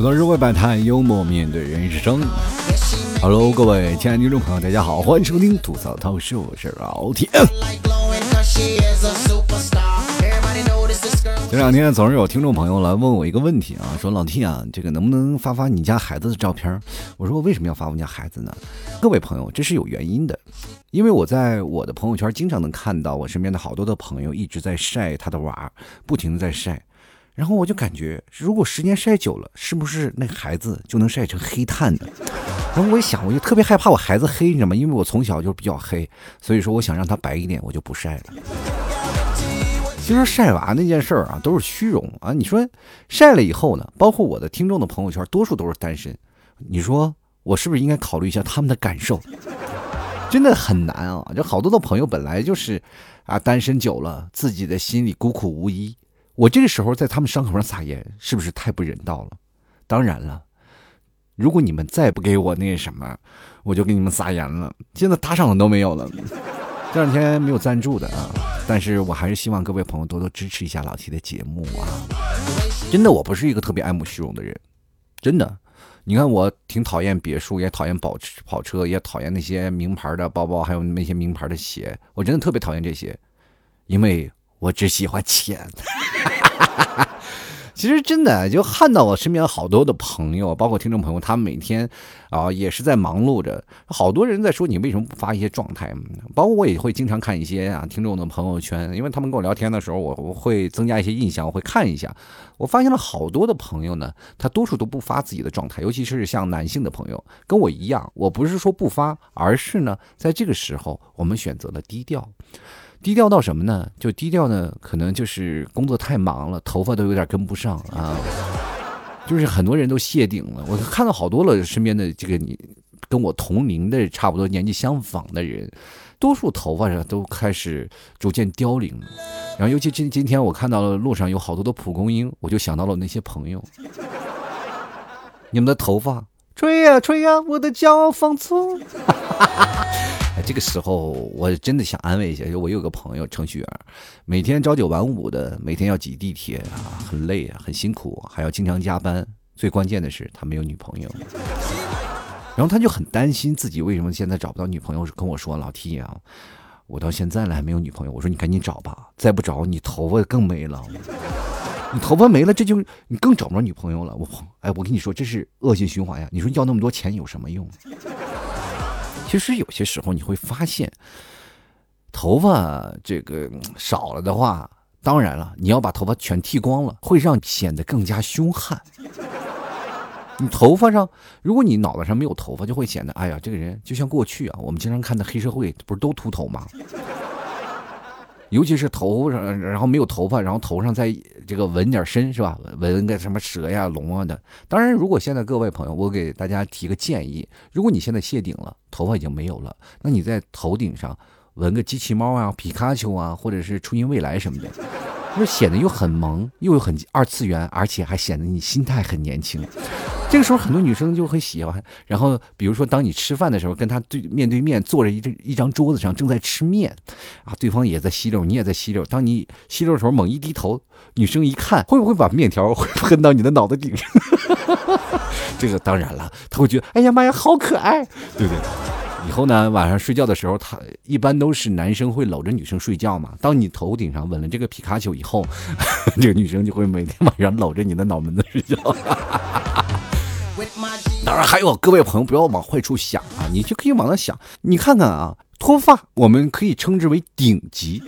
吐槽日会百态，幽默面对人生。Hello，各位亲爱的听众朋友，大家好，欢迎收听吐槽涛秀，我是老铁。这两天总是有听众朋友来问我一个问题啊，说老 T 啊，这个能不能发发你家孩子的照片？我说我为什么要发我家孩子呢？各位朋友，这是有原因的，因为我在我的朋友圈经常能看到我身边的好多的朋友一直在晒他的娃，不停的在晒，然后我就感觉，如果时间晒久了，是不是那孩子就能晒成黑炭呢？然后我一想，我就特别害怕我孩子黑，你知道吗？因为我从小就比较黑，所以说我想让他白一点，我就不晒了。其实晒娃那件事儿啊，都是虚荣啊。你说晒了以后呢，包括我的听众的朋友圈，多数都是单身。你说我是不是应该考虑一下他们的感受？真的很难啊！就好多的朋友本来就是啊，单身久了，自己的心里孤苦无依。我这个时候在他们伤口上撒盐，是不是太不人道了？当然了，如果你们再不给我那什么，我就给你们撒盐了。现在打赏的都没有了。这两天没有赞助的啊，但是我还是希望各位朋友多多支持一下老 T 的节目啊！真的，我不是一个特别爱慕虚荣的人，真的。你看，我挺讨厌别墅，也讨厌跑跑车，也讨厌那些名牌的包包，还有那些名牌的鞋。我真的特别讨厌这些，因为我只喜欢钱。其实真的就看到我身边好多的朋友，包括听众朋友，他们每天啊也是在忙碌着。好多人在说你为什么不发一些状态？包括我也会经常看一些啊听众的朋友圈，因为他们跟我聊天的时候，我我会增加一些印象，我会看一下。我发现了好多的朋友呢，他多数都不发自己的状态，尤其是像男性的朋友，跟我一样，我不是说不发，而是呢在这个时候我们选择了低调。低调到什么呢？就低调呢，可能就是工作太忙了，头发都有点跟不上啊。就是很多人都谢顶了，我看到好多了，身边的这个你跟我同龄的差不多年纪相仿的人，多数头发上都开始逐渐凋零。然后尤其今今天我看到了路上有好多的蒲公英，我就想到了那些朋友，你们的头发吹呀吹呀，我的骄傲放纵。这个时候，我真的想安慰一下，就我有个朋友程序员，每天朝九晚五的，每天要挤地铁啊，很累啊，很辛苦，还要经常加班。最关键的是，他没有女朋友，然后他就很担心自己为什么现在找不到女朋友，跟我说：“老 T 啊，我到现在了还没有女朋友。”我说：“你赶紧找吧，再不找你头发更没了，你头发没了，这就你更找不着女朋友了。”我哎，我跟你说，这是恶性循环呀！你说要那么多钱有什么用？其实有些时候你会发现，头发这个少了的话，当然了，你要把头发全剃光了，会让显得更加凶悍。你头发上，如果你脑袋上没有头发，就会显得，哎呀，这个人就像过去啊，我们经常看的黑社会，不是都秃头吗？尤其是头上，然后没有头发，然后头上再这个纹点身，是吧？纹个什么蛇呀、龙啊的。当然，如果现在各位朋友，我给大家提个建议：如果你现在谢顶了，头发已经没有了，那你在头顶上纹个机器猫啊、皮卡丘啊，或者是初音未来什么的，就显得又很萌，又很二次元，而且还显得你心态很年轻。这个时候，很多女生就会喜欢。然后，比如说，当你吃饭的时候，跟他对面对面坐着一张一张桌子上，正在吃面，啊，对方也在吸溜，你也在吸溜。当你吸溜的时候，猛一低头，女生一看，会不会把面条 喷到你的脑袋顶上？这个当然了，他会觉得，哎呀妈呀，好可爱，对不对？以后呢，晚上睡觉的时候，他一般都是男生会搂着女生睡觉嘛。当你头顶上纹了这个皮卡丘以后，这个女生就会每天晚上搂着你的脑门子睡觉。当然，还有各位朋友，不要往坏处想啊，你就可以往那想。你看看啊，脱发我们可以称之为顶级。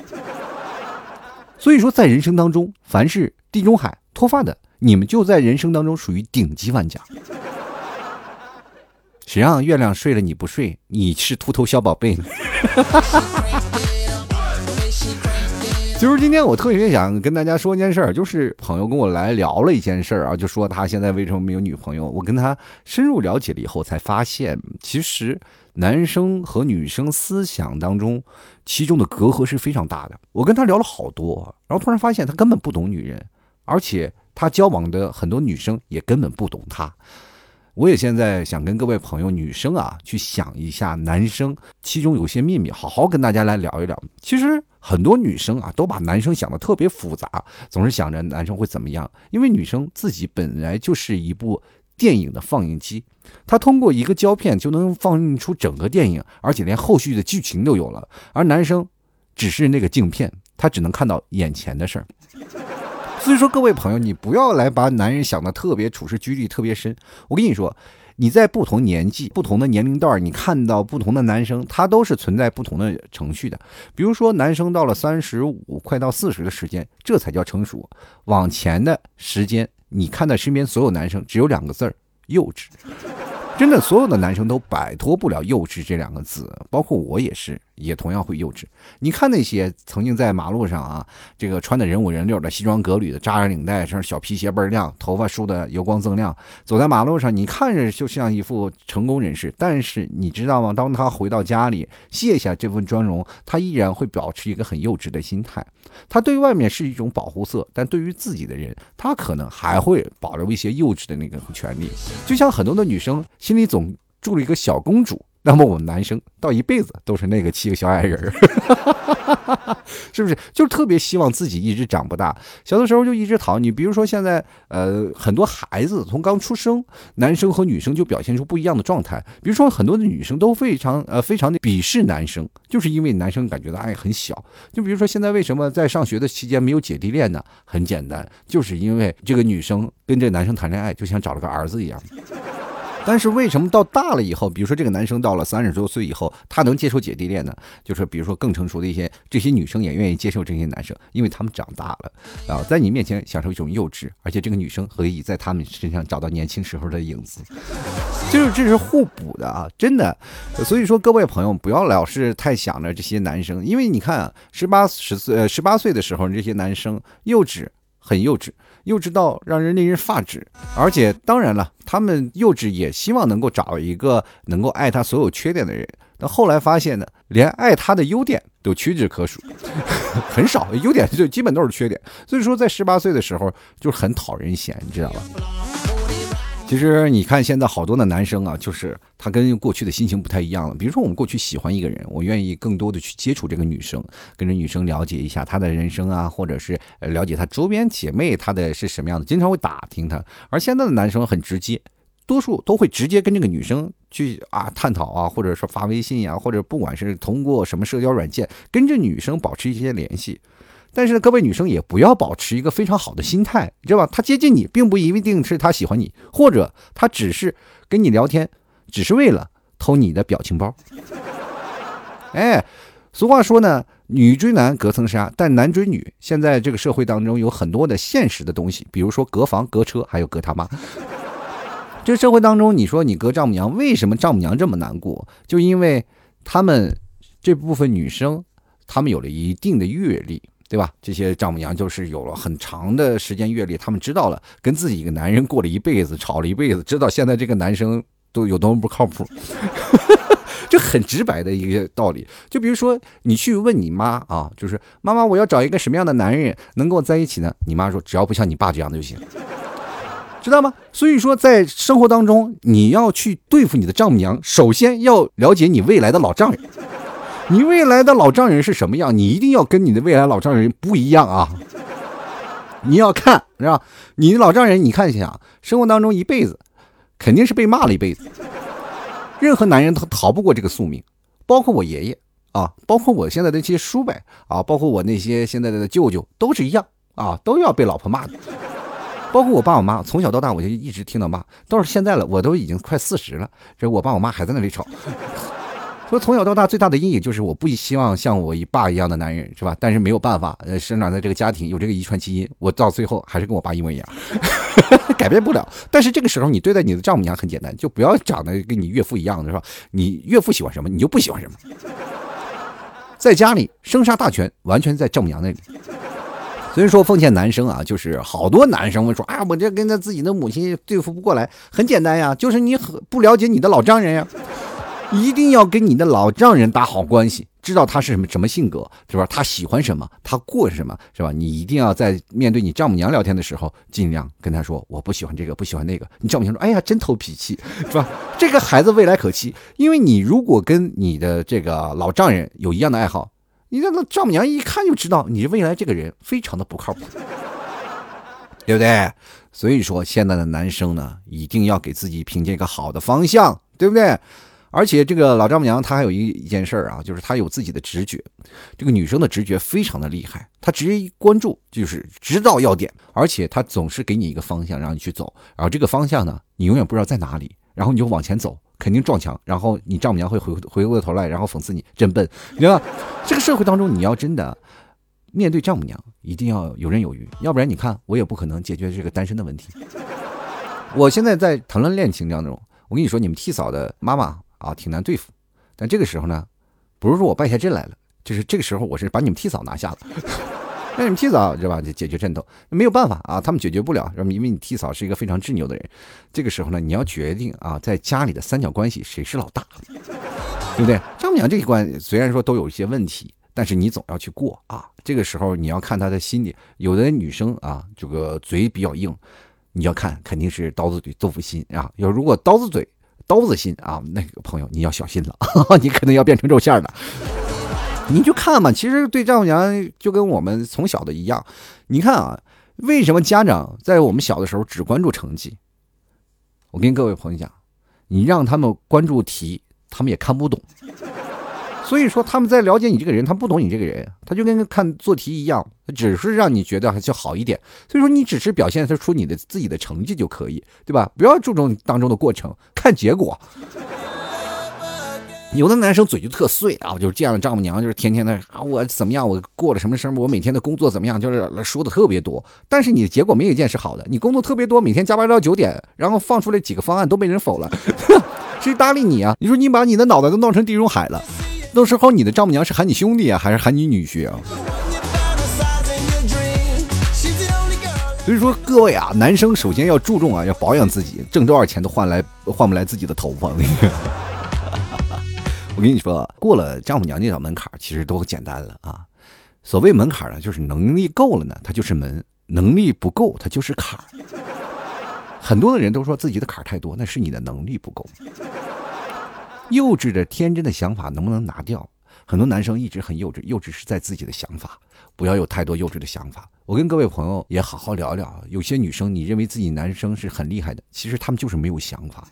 所以说，在人生当中，凡是地中海脱发的，你们就在人生当中属于顶级玩家。谁让月亮睡了你不睡？你是秃头小宝贝。就是今天我特别想跟大家说一件事儿，就是朋友跟我来聊了一件事儿啊，就说他现在为什么没有女朋友。我跟他深入了解了以后，才发现其实男生和女生思想当中其中的隔阂是非常大的。我跟他聊了好多，然后突然发现他根本不懂女人，而且他交往的很多女生也根本不懂他。我也现在想跟各位朋友女生啊，去想一下男生其中有些秘密，好好跟大家来聊一聊。其实很多女生啊，都把男生想的特别复杂，总是想着男生会怎么样。因为女生自己本来就是一部电影的放映机，它通过一个胶片就能放映出整个电影，而且连后续的剧情都有了。而男生只是那个镜片，他只能看到眼前的事儿。所以说，各位朋友，你不要来把男人想的特别处事拘礼特别深。我跟你说，你在不同年纪、不同的年龄段，你看到不同的男生，他都是存在不同的程序的。比如说，男生到了三十五、快到四十的时间，这才叫成熟。往前的时间，你看到身边所有男生，只有两个字儿：幼稚。真的，所有的男生都摆脱不了幼稚这两个字，包括我也是。也同样会幼稚。你看那些曾经在马路上啊，这个穿的人五人六的西装革履的，扎着领带，身上小皮鞋倍儿亮，头发梳的油光锃亮，走在马路上，你看着就像一副成功人士。但是你知道吗？当他回到家里卸下这份妆容，他依然会保持一个很幼稚的心态。他对外面是一种保护色，但对于自己的人，他可能还会保留一些幼稚的那个权利。就像很多的女生心里总住了一个小公主。那么我们男生到一辈子都是那个七个小矮人儿，是不是？就是特别希望自己一直长不大，小的时候就一直逃。你比如说现在，呃，很多孩子从刚出生，男生和女生就表现出不一样的状态。比如说很多的女生都非常呃非常的鄙视男生，就是因为男生感觉到爱很小。就比如说现在为什么在上学的期间没有姐弟恋呢？很简单，就是因为这个女生跟这男生谈恋爱就像找了个儿子一样。但是为什么到大了以后，比如说这个男生到了三十多岁以后，他能接受姐弟恋呢？就是比如说更成熟的一些这些女生也愿意接受这些男生，因为他们长大了啊，在你面前享受一种幼稚，而且这个女生可以在他们身上找到年轻时候的影子，就是这是互补的啊，真的。所以说各位朋友不要老是太想着这些男生，因为你看啊，十八十岁呃十八岁的时候这些男生幼稚，很幼稚。幼稚到让人令人发指，而且当然了，他们幼稚也希望能够找一个能够爱他所有缺点的人。那后来发现呢，连爱他的优点都屈指可数，很少，优点就基本都是缺点。所以说，在十八岁的时候就很讨人嫌，你知道吧？其实你看，现在好多的男生啊，就是他跟过去的心情不太一样了。比如说，我们过去喜欢一个人，我愿意更多的去接触这个女生，跟着女生了解一下她的人生啊，或者是了解她周边姐妹她的是什么样的，经常会打听她。而现在的男生很直接，多数都会直接跟这个女生去啊探讨啊，或者说发微信呀，或者不管是通过什么社交软件跟这女生保持一些联系。但是各位女生也不要保持一个非常好的心态，知道吧？他接近你，并不一定是他喜欢你，或者他只是跟你聊天，只是为了偷你的表情包。哎，俗话说呢，女追男隔层纱，但男追女，现在这个社会当中有很多的现实的东西，比如说隔房、隔车，还有隔他妈。这社会当中，你说你隔丈母娘，为什么丈母娘这么难过？就因为他们这部分女生，她们有了一定的阅历。对吧？这些丈母娘就是有了很长的时间阅历，他们知道了跟自己一个男人过了一辈子，吵了一辈子，知道现在这个男生都有多么不靠谱，就很直白的一个道理。就比如说，你去问你妈啊，就是妈妈，我要找一个什么样的男人能跟我在一起呢？你妈说，只要不像你爸这样的就行，知道吗？所以说，在生活当中，你要去对付你的丈母娘，首先要了解你未来的老丈人。你未来的老丈人是什么样？你一定要跟你的未来老丈人不一样啊！你要看是吧？你的老丈人，你看一下，生活当中一辈子肯定是被骂了一辈子。任何男人都逃不过这个宿命，包括我爷爷啊，包括我现在的这些叔辈啊，包括我那些现在的舅舅都是一样啊，都要被老婆骂的。包括我爸我妈，从小到大我就一直听到骂，到现在了，我都已经快四十了，这我爸我妈还在那里吵。说从小到大最大的阴影就是我不希望像我一爸一样的男人，是吧？但是没有办法，呃，生长在这个家庭有这个遗传基因，我到最后还是跟我爸一模一样，改变不了。但是这个时候你对待你的丈母娘很简单，就不要长得跟你岳父一样的，是吧？你岳父喜欢什么，你就不喜欢什么。在家里生杀大权完全在丈母娘那里。所以说，奉劝男生啊，就是好多男生会说啊，我这跟他自己的母亲对付不过来，很简单呀，就是你很不了解你的老丈人呀。一定要跟你的老丈人打好关系，知道他是什么什么性格，是吧？他喜欢什么，他过什么，是吧？你一定要在面对你丈母娘聊天的时候，尽量跟他说我不喜欢这个，不喜欢那个。你丈母娘说，哎呀，真投脾气，是吧？这个孩子未来可期，因为你如果跟你的这个老丈人有一样的爱好，你的丈母娘一看就知道你未来这个人非常的不靠谱，对不对？所以说，现在的男生呢，一定要给自己凭借一个好的方向，对不对？而且这个老丈母娘她还有一一件事儿啊，就是她有自己的直觉。这个女生的直觉非常的厉害，她直接一关注就是知道要点，而且她总是给你一个方向让你去走，然后这个方向呢，你永远不知道在哪里，然后你就往前走，肯定撞墙，然后你丈母娘会回回过头来，然后讽刺你真笨，对吧？这个社会当中，你要真的面对丈母娘，一定要游刃有余，要不然你看我也不可能解决这个单身的问题。我现在在谈论恋情当中，我跟你说，你们替嫂的妈妈。啊，挺难对付，但这个时候呢，不是说我败下阵来了，就是这个时候我是把你们替嫂拿下了，那你们替嫂知道吧？就解决战斗，没有办法啊，他们解决不了，因为你替嫂是一个非常执拗的人。这个时候呢，你要决定啊，在家里的三角关系谁是老大，对不对？丈母娘这一关虽然说都有一些问题，但是你总要去过啊。这个时候你要看她的心理，有的女生啊，这个嘴比较硬，你要看肯定是刀子嘴豆腐心啊。要如果刀子嘴。刀子心啊，那个朋友你要小心了，你可能要变成肉馅了。你就看嘛，其实对丈母娘就跟我们从小的一样。你看啊，为什么家长在我们小的时候只关注成绩？我跟各位朋友讲，你让他们关注题，他们也看不懂。所以说他们在了解你这个人，他不懂你这个人，他就跟看做题一样，只是让你觉得就好一点。所以说你只是表现出你的自己的成绩就可以，对吧？不要注重当中的过程，看结果。有的男生嘴就特碎啊，就是这样的丈母娘，就是天天的啊，我怎么样，我过了什么生活，我每天的工作怎么样，就是说的特别多。但是你的结果没有一件是好的，你工作特别多，每天加班到九点，然后放出来几个方案都被人否了，谁搭理你啊？你说你把你的脑袋都弄成地中海了。到时候你的丈母娘是喊你兄弟啊，还是喊你女婿啊？所以说各位啊，男生首先要注重啊，要保养自己，挣多少钱都换来换不来自己的头发。我跟你说，过了丈母娘那道门槛，其实都简单了啊。所谓门槛呢，就是能力够了呢，它就是门；能力不够，它就是坎。很多的人都说自己的坎太多，那是你的能力不够。幼稚的天真的想法能不能拿掉？很多男生一直很幼稚，幼稚是在自己的想法，不要有太多幼稚的想法。我跟各位朋友也好好聊聊。有些女生，你认为自己男生是很厉害的，其实他们就是没有想法，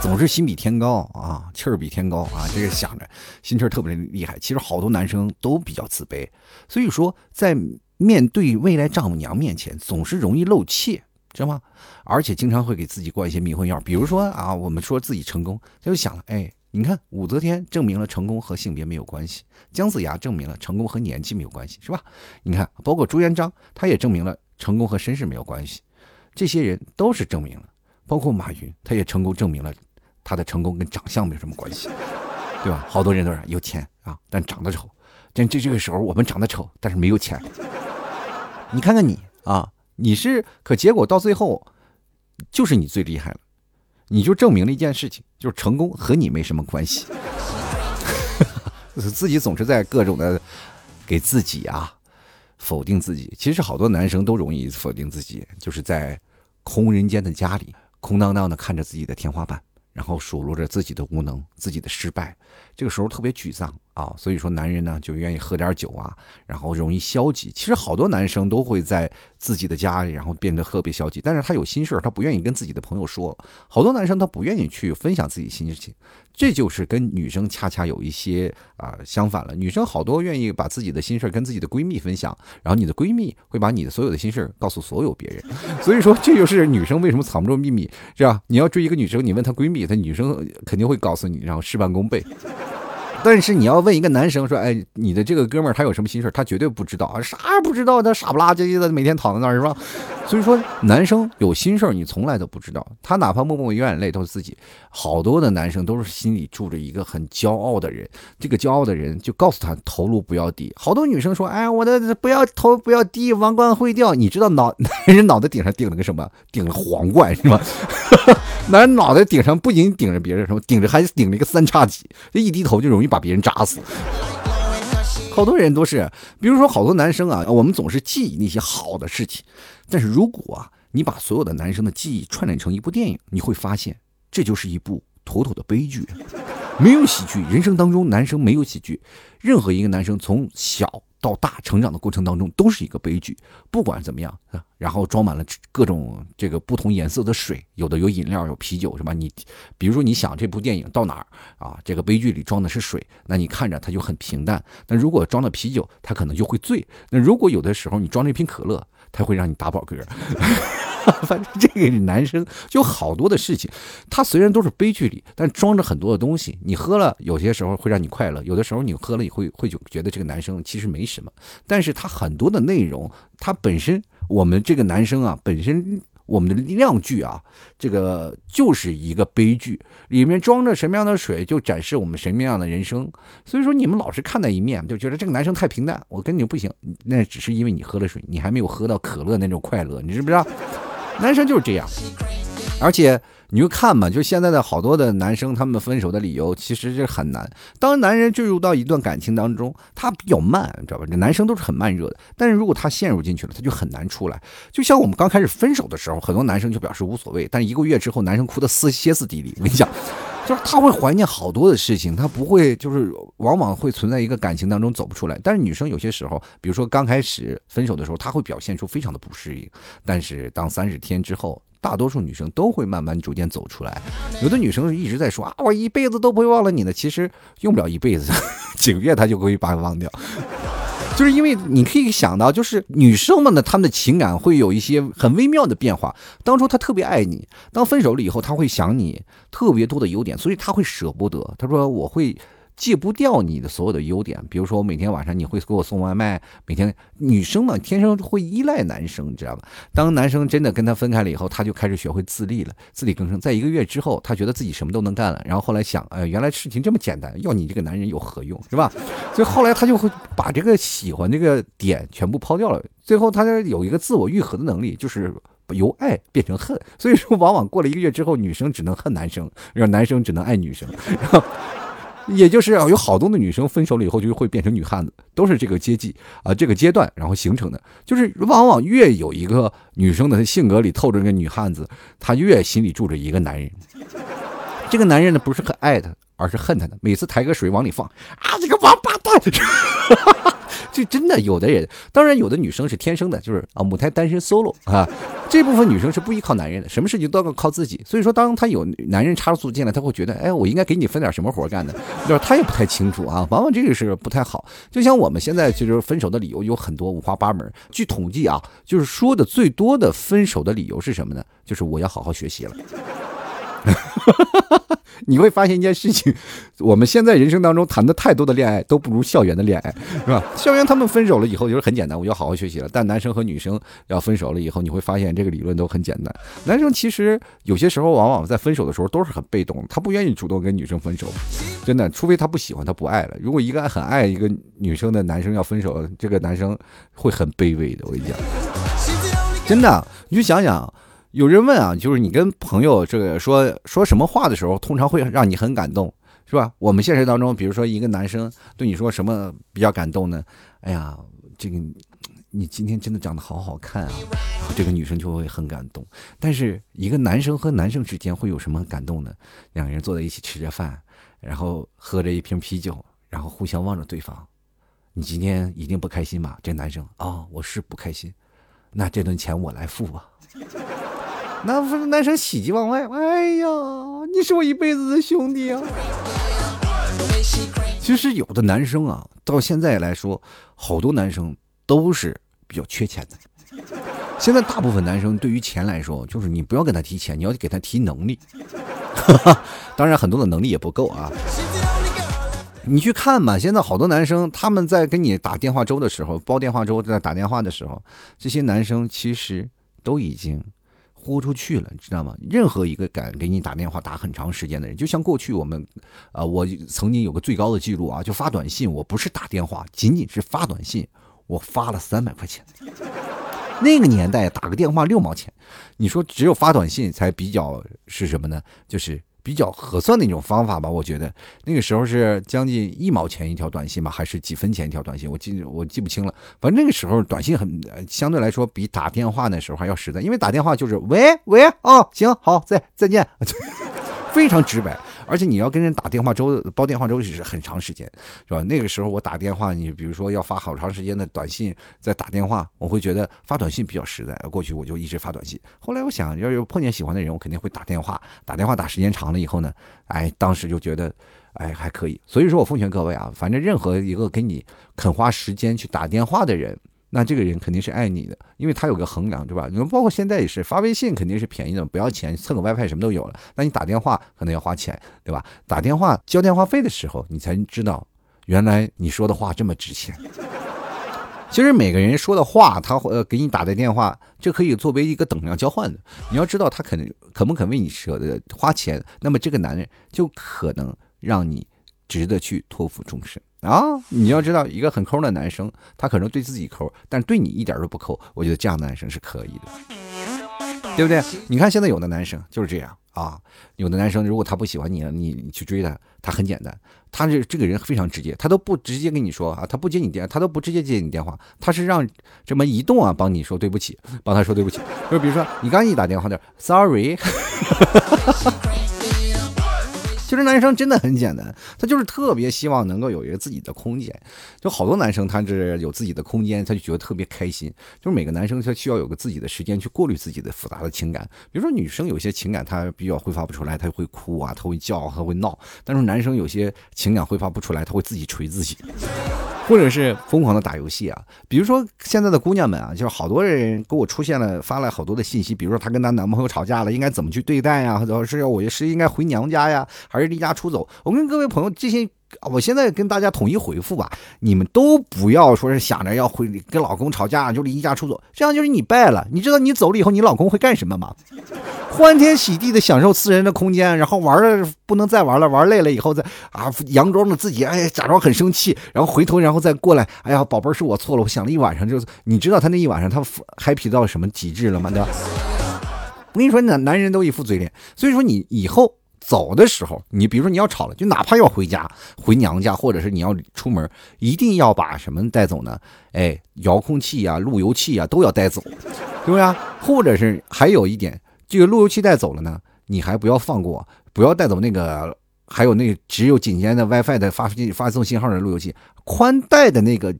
总是心比天高啊，气儿比天高啊，这个想着心气儿特别厉害。其实好多男生都比较自卑，所以说在面对未来丈母娘面前，总是容易露怯。知道吗？而且经常会给自己灌一些迷魂药，比如说啊，我们说自己成功，他就想了，哎，你看武则天证明了成功和性别没有关系，姜子牙证明了成功和年纪没有关系，是吧？你看，包括朱元璋，他也证明了成功和身世没有关系，这些人都是证明了。包括马云，他也成功证明了他的成功跟长相没有什么关系，对吧？好多人都是有钱啊，但长得丑。但这这个时候，我们长得丑，但是没有钱。你看看你啊。你是，可结果到最后，就是你最厉害了，你就证明了一件事情，就是成功和你没什么关系。自己总是在各种的给自己啊否定自己。其实好多男生都容易否定自己，就是在空人间的家里，空荡荡的看着自己的天花板，然后数落着自己的无能、自己的失败，这个时候特别沮丧。啊，所以说男人呢就愿意喝点酒啊，然后容易消极。其实好多男生都会在自己的家里，然后变得特别消极。但是他有心事他不愿意跟自己的朋友说。好多男生他不愿意去分享自己心事情，这就是跟女生恰恰有一些啊相反了。女生好多愿意把自己的心事跟自己的闺蜜分享，然后你的闺蜜会把你的所有的心事告诉所有别人。所以说这就是女生为什么藏不住秘密，是吧？你要追一个女生，你问她闺蜜，她女生肯定会告诉你，然后事半功倍。但是你要问一个男生说，哎，你的这个哥们儿他有什么心事他绝对不知道啊，啥也不知道，他傻不拉几的每天躺在那儿是吧？所以说，男生有心事你从来都不知道，他哪怕默默流眼泪都是自己。好多的男生都是心里住着一个很骄傲的人，这个骄傲的人就告诉他头颅不要低。好多女生说，哎，我的不要头不要低，王冠会掉。你知道脑男 人脑袋顶上顶了个什么？顶了皇冠是吧？男人脑袋顶上不仅顶着别人什么，顶着还顶了一个三叉戟，这一低头就容易把别人扎死。好多人都是，比如说好多男生啊，我们总是记忆那些好的事情，但是如果啊，你把所有的男生的记忆串联成一部电影，你会发现这就是一部妥妥的悲剧。没有喜剧，人生当中男生没有喜剧，任何一个男生从小到大成长的过程当中都是一个悲剧。不管怎么样，然后装满了各种这个不同颜色的水，有的有饮料，有啤酒，是吧？你比如说你想这部电影到哪儿啊？这个悲剧里装的是水，那你看着它就很平淡。那如果装了啤酒，它可能就会醉。那如果有的时候你装了一瓶可乐，它会让你打饱嗝。反正这个男生就好多的事情，他虽然都是悲剧里，但装着很多的东西。你喝了，有些时候会让你快乐；有的时候你喝了也会会就觉得这个男生其实没什么。但是他很多的内容，他本身我们这个男生啊，本身我们的量剧啊，这个就是一个悲剧，里面装着什么样的水，就展示我们什么样的人生。所以说，你们老是看那一面，就觉得这个男生太平淡。我跟你不行，那只是因为你喝了水，你还没有喝到可乐那种快乐，你知不知道？男生就是这样，而且你就看嘛，就现在的好多的男生，他们分手的理由其实是很难。当男人坠入到一段感情当中，他比较慢，你知道吧？这男生都是很慢热的，但是如果他陷入进去了，他就很难出来。就像我们刚开始分手的时候，很多男生就表示无所谓，但一个月之后，男生哭得撕歇斯底里。我跟你讲。就是他会怀念好多的事情，他不会就是往往会存在一个感情当中走不出来。但是女生有些时候，比如说刚开始分手的时候，她会表现出非常的不适应。但是当三十天之后，大多数女生都会慢慢逐渐走出来。有的女生一直在说啊，我一辈子都不会忘了你的，其实用不了一辈子，几个月她就可以把你忘掉。就是因为你可以想到，就是女生们呢，她们的情感会有一些很微妙的变化。当初她特别爱你，当分手了以后，她会想你特别多的优点，所以她会舍不得。她说我会。戒不掉你的所有的优点，比如说我每天晚上你会给我送外卖，每天女生嘛天生会依赖男生，你知道吧？当男生真的跟她分开了以后，她就开始学会自立了，自力更生。在一个月之后，她觉得自己什么都能干了，然后后来想，哎，原来事情这么简单，要你这个男人有何用，是吧？所以后来她就会把这个喜欢这个点全部抛掉了，最后她有一个自我愈合的能力，就是由爱变成恨。所以说，往往过了一个月之后，女生只能恨男生，让男生只能爱女生。然 后也就是啊，有好多的女生分手了以后就会变成女汉子，都是这个阶级啊，这个阶段然后形成的。就是往往越有一个女生的性格里透着个女汉子，她越心里住着一个男人。这个男人呢，不是很爱她，而是恨她的。每次抬个水往里放，啊，这个王八蛋！就真的有的人，当然有的女生是天生的，就是啊母胎单身 solo 啊，这部分女生是不依靠男人的，什么事情都要靠自己。所以说，当她有男人插入进来，她会觉得，哎，我应该给你分点什么活干的，就是她也不太清楚啊。往往这个是不太好。就像我们现在其实分手的理由有很多五花八门。据统计啊，就是说的最多的分手的理由是什么呢？就是我要好好学习了。你会发现一件事情，我们现在人生当中谈的太多的恋爱都不如校园的恋爱，是吧？校园他们分手了以后就是很简单，我就好好学习了。但男生和女生要分手了以后，你会发现这个理论都很简单。男生其实有些时候往往在分手的时候都是很被动，他不愿意主动跟女生分手，真的，除非他不喜欢，他不爱了。如果一个很爱一个女生的男生要分手，这个男生会很卑微的。我跟你讲，真的，你就想想。有人问啊，就是你跟朋友这个说说什么话的时候，通常会让你很感动，是吧？我们现实当中，比如说一个男生对你说什么比较感动呢？哎呀，这个你今天真的长得好好看啊，然后这个女生就会很感动。但是一个男生和男生之间会有什么感动呢？两个人坐在一起吃着饭，然后喝着一瓶啤酒，然后互相望着对方，你今天一定不开心吧？这男生啊，我是不开心，那这顿钱我来付吧。那不是男生喜极望外，哎呀，你是我一辈子的兄弟啊！其实有的男生啊，到现在来说，好多男生都是比较缺钱的。现在大部分男生对于钱来说，就是你不要跟他提钱，你要给他提能力。哈 哈当然，很多的能力也不够啊。你去看吧，现在好多男生他们在跟你打电话粥的时候，煲电话粥在打电话的时候，这些男生其实都已经。豁出去了，你知道吗？任何一个敢给你打电话打很长时间的人，就像过去我们，啊，我曾经有个最高的记录啊，就发短信，我不是打电话，仅仅是发短信，我发了三百块钱。那个年代打个电话六毛钱，你说只有发短信才比较是什么呢？就是。比较合算的一种方法吧，我觉得那个时候是将近一毛钱一条短信吧，还是几分钱一条短信，我记我记不清了。反正那个时候短信很相对来说比打电话那时候还要实在，因为打电话就是喂喂哦，行好再再见，非常直白。而且你要跟人打电话粥煲电话粥是很长时间，是吧？那个时候我打电话，你比如说要发好长时间的短信，再打电话，我会觉得发短信比较实在。过去我就一直发短信，后来我想要有碰见喜欢的人，我肯定会打电话。打电话打时间长了以后呢，哎，当时就觉得。哎，还可以。所以说我奉劝各位啊，反正任何一个给你肯花时间去打电话的人，那这个人肯定是爱你的，因为他有个衡量，对吧？你们包括现在也是发微信肯定是便宜的，不要钱，蹭个 WiFi 什么都有了。那你打电话可能要花钱，对吧？打电话交电话费的时候，你才知道原来你说的话这么值钱。其实每个人说的话，他呃给你打的电话，这可以作为一个等量交换的。你要知道他肯肯不肯为你舍得花钱，那么这个男人就可能。让你值得去托付终身啊！你要知道，一个很抠的男生，他可能对自己抠，但对你一点都不抠。我觉得这样的男生是可以的，对不对？你看现在有的男生就是这样啊，有的男生如果他不喜欢你了，你你去追他，他很简单，他这这个人非常直接，他都不直接跟你说啊，他不接你电，他都不直接接你电话，他是让这么移动啊帮你说对不起，帮他说对不起。就比如说你刚一打电话的，sorry。其实男生真的很简单，他就是特别希望能够有一个自己的空间。就好多男生，他是有自己的空间，他就觉得特别开心。就是每个男生他需要有个自己的时间去过滤自己的复杂的情感。比如说女生有些情感她比较挥发不出来，她会哭啊，她会叫，她会闹。但是男生有些情感挥发不出来，他会自己锤自己。或者是疯狂的打游戏啊，比如说现在的姑娘们啊，就是好多人给我出现了发了好多的信息，比如说她跟她男朋友吵架了，应该怎么去对待呀？或者是要我是应该回娘家呀，还是离家出走？我跟各位朋友这些。我现在跟大家统一回复吧，你们都不要说是想着要回跟老公吵架就离家出走，这样就是你败了。你知道你走了以后，你老公会干什么吗？欢天喜地的享受私人的空间，然后玩的不能再玩了，玩累了以后再啊佯装着自己哎假装很生气，然后回头然后再过来，哎呀宝贝儿是我错了，我想了一晚上，就是你知道他那一晚上他 happy 到什么极致了吗？对吧？我跟你说，男男人都一副嘴脸，所以说你以后。走的时候，你比如说你要吵了，就哪怕要回家、回娘家，或者是你要出门，一定要把什么带走呢？哎，遥控器呀、路由器呀都要带走，对不对啊？或者是还有一点，这个路由器带走了呢，你还不要放过，不要带走那个，还有那只有仅限的 WiFi 的发信发送信号的路由器，宽带的那个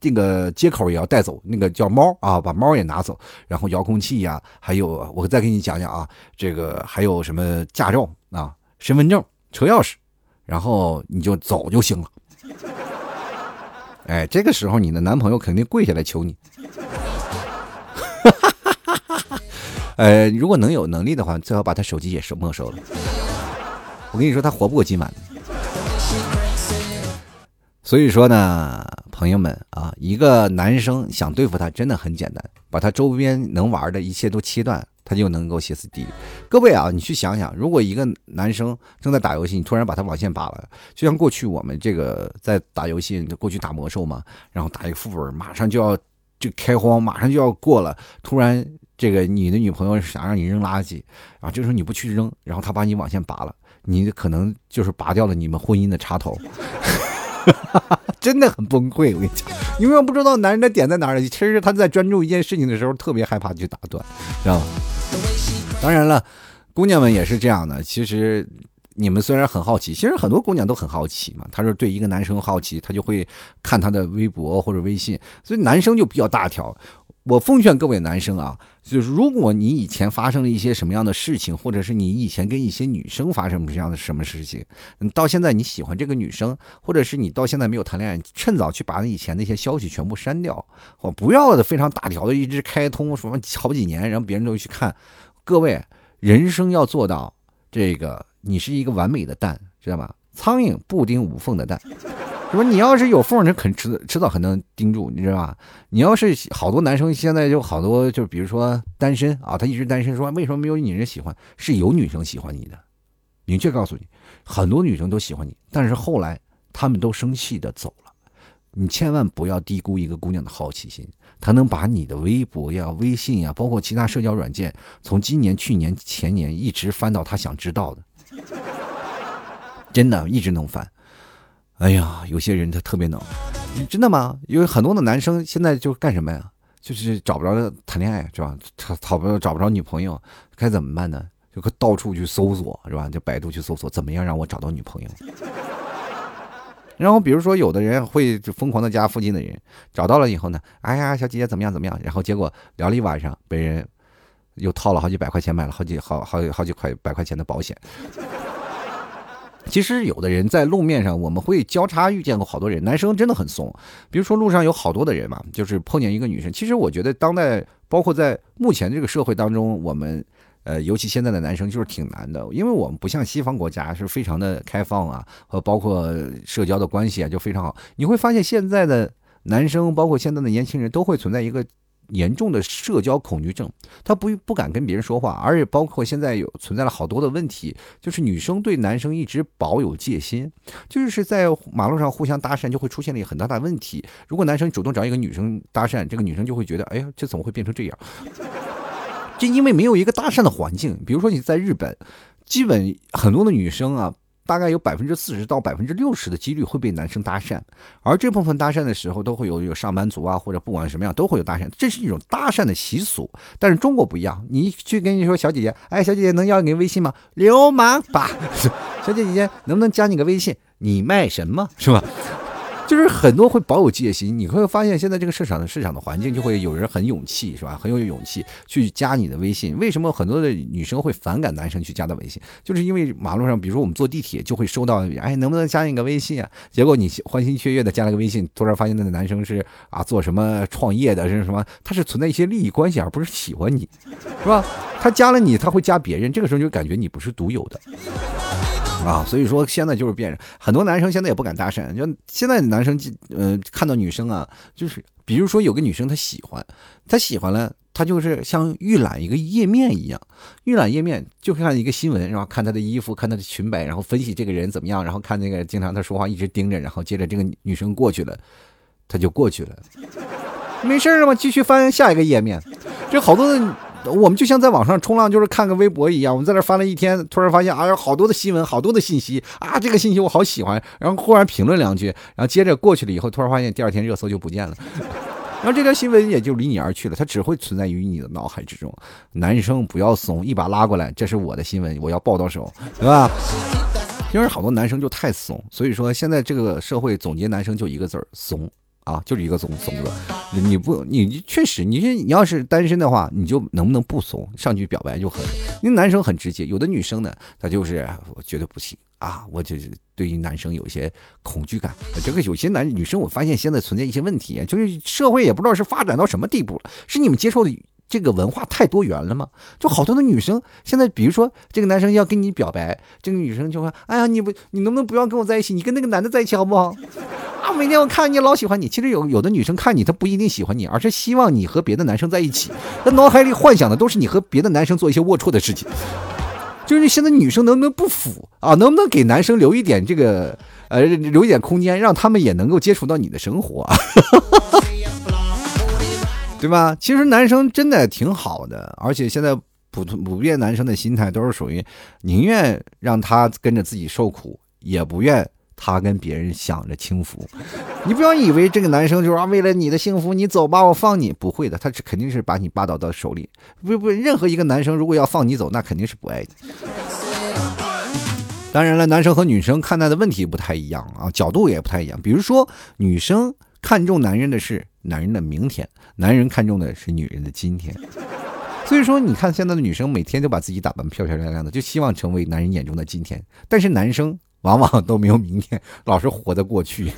这个接口也要带走，那个叫猫啊，把猫也拿走，然后遥控器呀，还有我再给你讲讲啊，这个还有什么驾照。啊，身份证、车钥匙，然后你就走就行了。哎，这个时候你的男朋友肯定跪下来求你。呃，如果能有能力的话，最好把他手机也收没收了。我跟你说，他活不过今晚。所以说呢，朋友们啊，一个男生想对付他真的很简单，把他周边能玩的一切都切断。他就能够歇斯底里。各位啊，你去想想，如果一个男生正在打游戏，你突然把他网线拔了，就像过去我们这个在打游戏，过去打魔兽嘛，然后打一个副本，马上就要就开荒，马上就要过了，突然这个你的女朋友想让你扔垃圾，啊，这时候你不去扔，然后他把你网线拔了，你可能就是拔掉了你们婚姻的插头。真的很崩溃，我跟你讲，永远不知道男人的点在哪里。其实他在专注一件事情的时候，特别害怕去打断，知道吗？当然了，姑娘们也是这样的。其实你们虽然很好奇，其实很多姑娘都很好奇嘛。她说对一个男生好奇，她就会看他的微博或者微信，所以男生就比较大条。我奉劝各位男生啊，就是如果你以前发生了一些什么样的事情，或者是你以前跟一些女生发生这样的什么事情，你到现在你喜欢这个女生，或者是你到现在没有谈恋爱，趁早去把以前那些消息全部删掉，我不要的非常大条的一直开通什么好几年，然后别人都去看。各位，人生要做到这个，你是一个完美的蛋，知道吧？苍蝇不叮无缝的蛋。说你要是有缝，这肯迟迟早还能盯住，你知道吧？你要是好多男生现在就好多，就比如说单身啊，他一直单身，说为什么没有女人喜欢？是有女生喜欢你的，明确告诉你，很多女生都喜欢你，但是后来他们都生气的走了。你千万不要低估一个姑娘的好奇心，她能把你的微博呀、微信呀，包括其他社交软件，从今年、去年、前年一直翻到她想知道的，真的一直能翻。哎呀，有些人他特别能，真的吗？因为很多的男生现在就干什么呀？就是找不着谈恋爱，是吧？找找不找不着女朋友，该怎么办呢？就到处去搜索，是吧？就百度去搜索，怎么样让我找到女朋友？然后比如说，有的人会就疯狂的加附近的人，找到了以后呢，哎呀，小姐姐怎么样怎么样？然后结果聊了一晚上，被人又套了好几百块钱，买了好几好好好几块百块钱的保险。其实有的人在路面上，我们会交叉遇见过好多人，男生真的很怂。比如说路上有好多的人嘛，就是碰见一个女生。其实我觉得当代，包括在目前这个社会当中，我们。呃，尤其现在的男生就是挺难的，因为我们不像西方国家是非常的开放啊，和包括社交的关系啊就非常好。你会发现现在的男生，包括现在的年轻人都会存在一个严重的社交恐惧症，他不不敢跟别人说话，而且包括现在有存在了好多的问题，就是女生对男生一直保有戒心，就是在马路上互相搭讪就会出现了一很大的问题。如果男生主动找一个女生搭讪，这个女生就会觉得，哎呀，这怎么会变成这样？就因为没有一个搭讪的环境，比如说你在日本，基本很多的女生啊，大概有百分之四十到百分之六十的几率会被男生搭讪，而这部分搭讪的时候都会有有上班族啊，或者不管什么样都会有搭讪，这是一种搭讪的习俗。但是中国不一样，你去跟你说小姐姐，哎，小姐姐能要你微信吗？流氓吧，小姐姐能不能加你个微信？你卖什么 是吧？就是很多会保有戒心，你会发现现在这个市场的市场的环境就会有人很勇气，是吧？很有勇气去加你的微信。为什么很多的女生会反感男生去加的微信？就是因为马路上，比如说我们坐地铁就会收到，哎，能不能加你个微信啊？结果你欢欣雀跃的加了个微信，突然发现那个男生是啊做什么创业的，是什么？他是存在一些利益关系，而不是喜欢你，是吧？他加了你，他会加别人，这个时候就感觉你不是独有的。啊，所以说现在就是变人，很多男生现在也不敢搭讪。就现在男生，呃，看到女生啊，就是比如说有个女生她喜欢，她喜欢了，她就是像预览一个页面一样，预览页面就看一个新闻，然后看她的衣服，看她的裙摆，然后分析这个人怎么样，然后看那个经常她说话一直盯着，然后接着这个女生过去了，他就过去了，没事了嘛？继续翻下一个页面，这好多。我们就像在网上冲浪，就是看个微博一样。我们在那翻了一天，突然发现，哎呀，好多的新闻，好多的信息啊！这个信息我好喜欢，然后忽然评论两句，然后接着过去了以后，突然发现第二天热搜就不见了，然后这条新闻也就离你而去了。它只会存在于你的脑海之中。男生不要怂，一把拉过来，这是我的新闻，我要抱到手，对吧？因为好多男生就太怂，所以说现在这个社会总结男生就一个字儿：怂。啊，就是一个怂怂子，你不，你确实，你你要是单身的话，你就能不能不怂，上去表白就很，因为男生很直接，有的女生呢，她就是我觉得不行啊，我就是对于男生有一些恐惧感。这个有些男女生，我发现现在存在一些问题，就是社会也不知道是发展到什么地步了，是你们接受的这个文化太多元了吗？就好多的女生现在，比如说这个男生要跟你表白，这个女生就会，哎呀，你不，你能不能不要跟我在一起，你跟那个男的在一起好不好？啊，每天我看你老喜欢你，其实有有的女生看你，她不一定喜欢你，而是希望你和别的男生在一起。她脑海里幻想的都是你和别的男生做一些龌龊的事情。就是现在女生能不能不腐啊？能不能给男生留一点这个呃，留一点空间，让他们也能够接触到你的生活，对吧？其实男生真的挺好的，而且现在普通普遍男生的心态都是属于宁愿让他跟着自己受苦，也不愿。他跟别人享着清福，你不要以为这个男生就是啊，为了你的幸福，你走吧，我放你。不会的，他是肯定是把你霸道到手里。不不，任何一个男生如果要放你走，那肯定是不爱你。当然了，男生和女生看待的问题不太一样啊，角度也不太一样。比如说，女生看重男人的是男人的明天，男人看重的是女人的今天。所以说，你看现在的女生每天都把自己打扮漂漂亮亮的，就希望成为男人眼中的今天。但是男生。往往都没有明天，老是活在过去，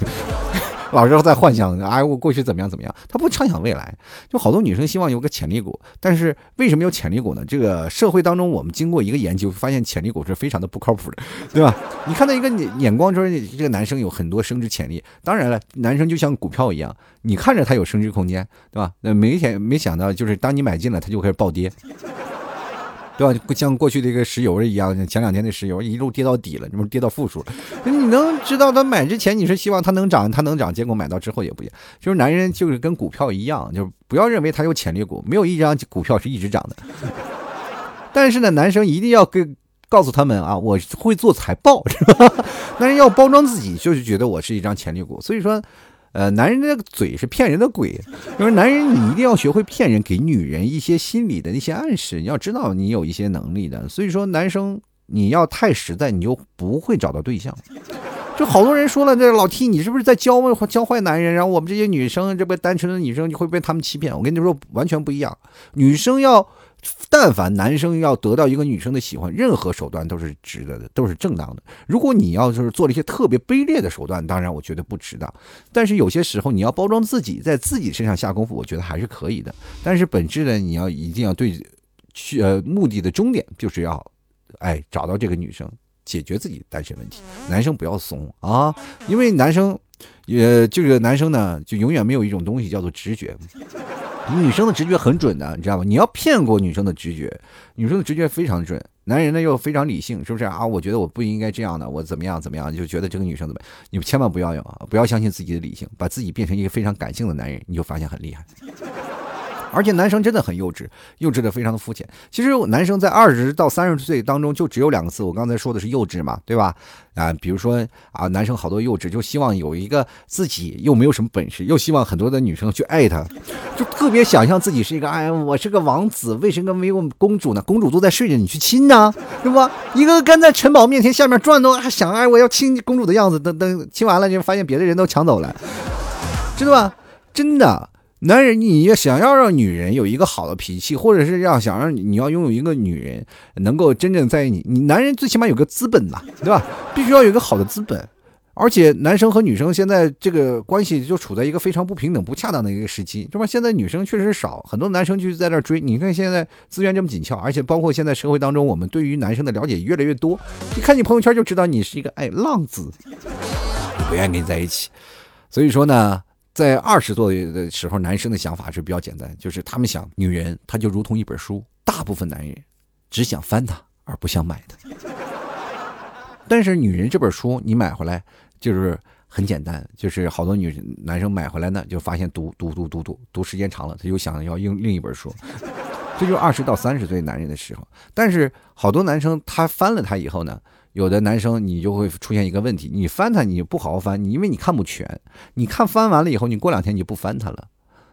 老是在幻想，哎，我过去怎么样怎么样，他不畅想未来。就好多女生希望有个潜力股，但是为什么有潜力股呢？这个社会当中，我们经过一个研究，发现潜力股是非常的不靠谱的，对吧？你看到一个眼眼光说这个男生有很多升值潜力，当然了，男生就像股票一样，你看着他有升值空间，对吧？那没想没想到，就是当你买进了，他就开始暴跌。对吧？像过去的一个石油一样，前两天的石油一路跌到底了，这不跌到负数。你能知道他买之前你是希望它能涨，它能涨，结果买到之后也不一样。就是男人就是跟股票一样，就是不要认为他有潜力股，没有一张股票是一直涨的。但是呢，男生一定要跟告诉他们啊，我会做财报，是吧？男人要包装自己，就是觉得我是一张潜力股。所以说。呃，男人的嘴是骗人的鬼，就是男人你一定要学会骗人，给女人一些心理的那些暗示，你要知道你有一些能力的。所以说，男生你要太实在，你就不会找到对象。就好多人说了，这老 T 你是不是在教教坏男人？然后我们这些女生，这不单纯的女生就会被他们欺骗。我跟你说，完全不一样。女生要，但凡男生要得到一个女生的喜欢，任何手段都是值得的，都是正当的。如果你要就是做了一些特别卑劣的手段，当然我觉得不值当。但是有些时候你要包装自己，在自己身上下功夫，我觉得还是可以的。但是本质呢，你要一定要对，去呃目的的终点就是要，哎找到这个女生。解决自己单身问题，男生不要怂啊！因为男生，也这个男生呢，就永远没有一种东西叫做直觉。女生的直觉很准的，你知道吗？你要骗过女生的直觉，女生的直觉非常准。男人呢又非常理性，是不是啊？我觉得我不应该这样的，我怎么样怎么样，就觉得这个女生怎么？你们千万不要有啊，不要相信自己的理性，把自己变成一个非常感性的男人，你就发现很厉害。而且男生真的很幼稚，幼稚的非常的肤浅。其实男生在二十到三十岁当中就只有两个字，我刚才说的是幼稚嘛，对吧？啊，比如说啊，男生好多幼稚，就希望有一个自己又没有什么本事，又希望很多的女生去爱他，就特别想象自己是一个哎，我是个王子，为什么没有公主呢？公主都在睡着，你去亲呢，对不？一个跟在城堡面前下面转动，还想哎我要亲公主的样子，等等亲完了就发现别的人都抢走了，知道吧？真的。男人，你要想要让女人有一个好的脾气，或者是要想让你要拥有一个女人能够真正在意你，你男人最起码有个资本呐，对吧？必须要有一个好的资本。而且男生和女生现在这个关系就处在一个非常不平等、不恰当的一个时期，是吧？现在女生确实少，很多男生就在那追。你看现在资源这么紧俏，而且包括现在社会当中，我们对于男生的了解越来越多。一看你朋友圈就知道你是一个哎浪子，不愿意跟你在一起。所以说呢。在二十多岁的时候，男生的想法是比较简单，就是他们想女人，她就如同一本书，大部分男人只想翻它，而不想买它。但是女人这本书你买回来就是很简单，就是好多女男生买回来呢，就发现读读读读读读时间长了，他就想要用另一本书。这就是二十到三十岁男人的时候。但是好多男生他翻了它以后呢？有的男生，你就会出现一个问题，你翻他，你不好好翻，你因为你看不全，你看翻完了以后，你过两天你就不翻他了，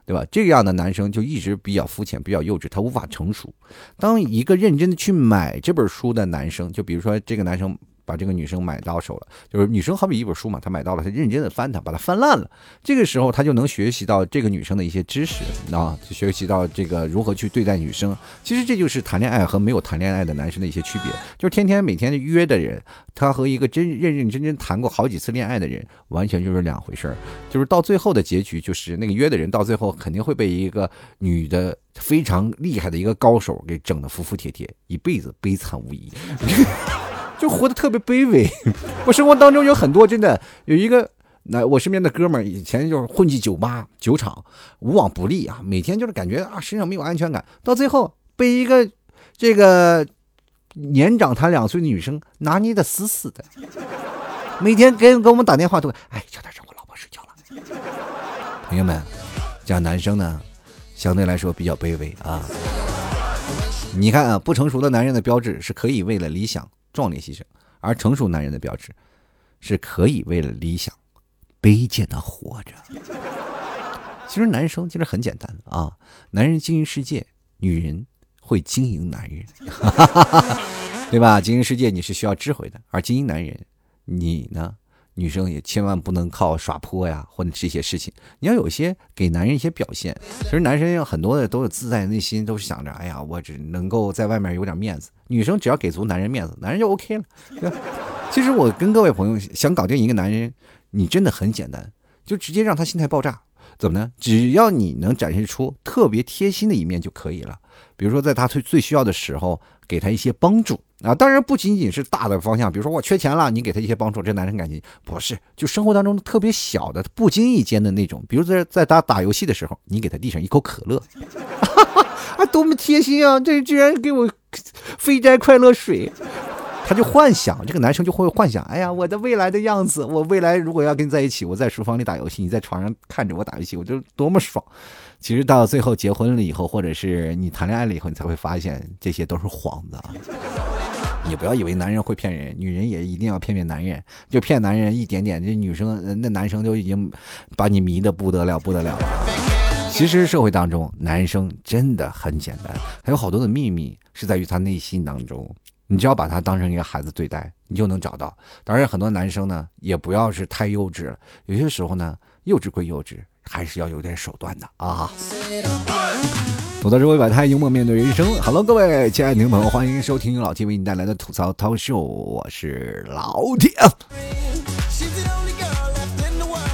对吧？这样的男生就一直比较肤浅，比较幼稚，他无法成熟。当一个认真的去买这本书的男生，就比如说这个男生。把这个女生买到手了，就是女生好比一本书嘛，他买到了，他认真的翻它，把它翻烂了。这个时候他就能学习到这个女生的一些知识啊，就学习到这个如何去对待女生。其实这就是谈恋爱和没有谈恋爱的男生的一些区别，就是天天每天约的人，他和一个真认认真真谈过好几次恋爱的人，完全就是两回事儿。就是到最后的结局，就是那个约的人到最后肯定会被一个女的非常厉害的一个高手给整的服服帖帖，一辈子悲惨无疑。就活得特别卑微。我生活当中有很多真的有一个，那我身边的哥们儿以前就是混迹酒吧、酒厂，无往不利啊，每天就是感觉啊身上没有安全感，到最后被一个这个年长他两岁的女生拿捏的死死的，每天给给我们打电话都，哎，小点声，我老婆睡觉了。朋友们，这样男生呢，相对来说比较卑微啊。你看啊，不成熟的男人的标志是可以为了理想。壮烈牺牲，而成熟男人的标志，是可以为了理想卑贱的活着。其实男生其实很简单啊，男人经营世界，女人会经营男人，对吧？经营世界你是需要智慧的，而经营男人，你呢？女生也千万不能靠耍泼呀，或者这些事情，你要有些给男人一些表现。其实男生有很多的都有自在内心，都是想着，哎呀，我只能够在外面有点面子。女生只要给足男人面子，男人就 OK 了。其实我跟各位朋友想搞定一个男人，你真的很简单，就直接让他心态爆炸。怎么呢？只要你能展现出特别贴心的一面就可以了。比如说，在他最最需要的时候，给他一些帮助啊。当然，不仅仅是大的方向，比如说我缺钱了，你给他一些帮助，这男生感情不是。就生活当中特别小的、不经意间的那种，比如在在打打游戏的时候，你给他递上一口可乐，啊，多么贴心啊！这居然给我 飞斋快乐水。他就幻想，这个男生就会幻想，哎呀，我的未来的样子，我未来如果要跟你在一起，我在书房里打游戏，你在床上看着我打游戏，我就多么爽。其实到最后结婚了以后，或者是你谈恋爱了以后，你才会发现这些都是幌子啊。你不要以为男人会骗人，女人也一定要骗骗男人，就骗男人一点点，这女生那男生就已经把你迷的不得了不得了。其实社会当中，男生真的很简单，还有好多的秘密是在于他内心当中。你只要把他当成一个孩子对待，你就能找到。当然，很多男生呢，也不要是太幼稚了。有些时候呢，幼稚归幼稚，还是要有点手段的啊。吐槽社会百态，幽默面对人生。Hello，各位亲爱的听众朋友，欢迎收听老 T 为你带来的吐槽涛秀，我是老 T。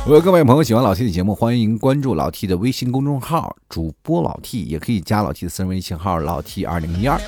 如果各位朋友喜欢老 T 的节目，欢迎关注老 T 的微信公众号，主播老 T，也可以加老 T 的私人微信号老 T 二零一二。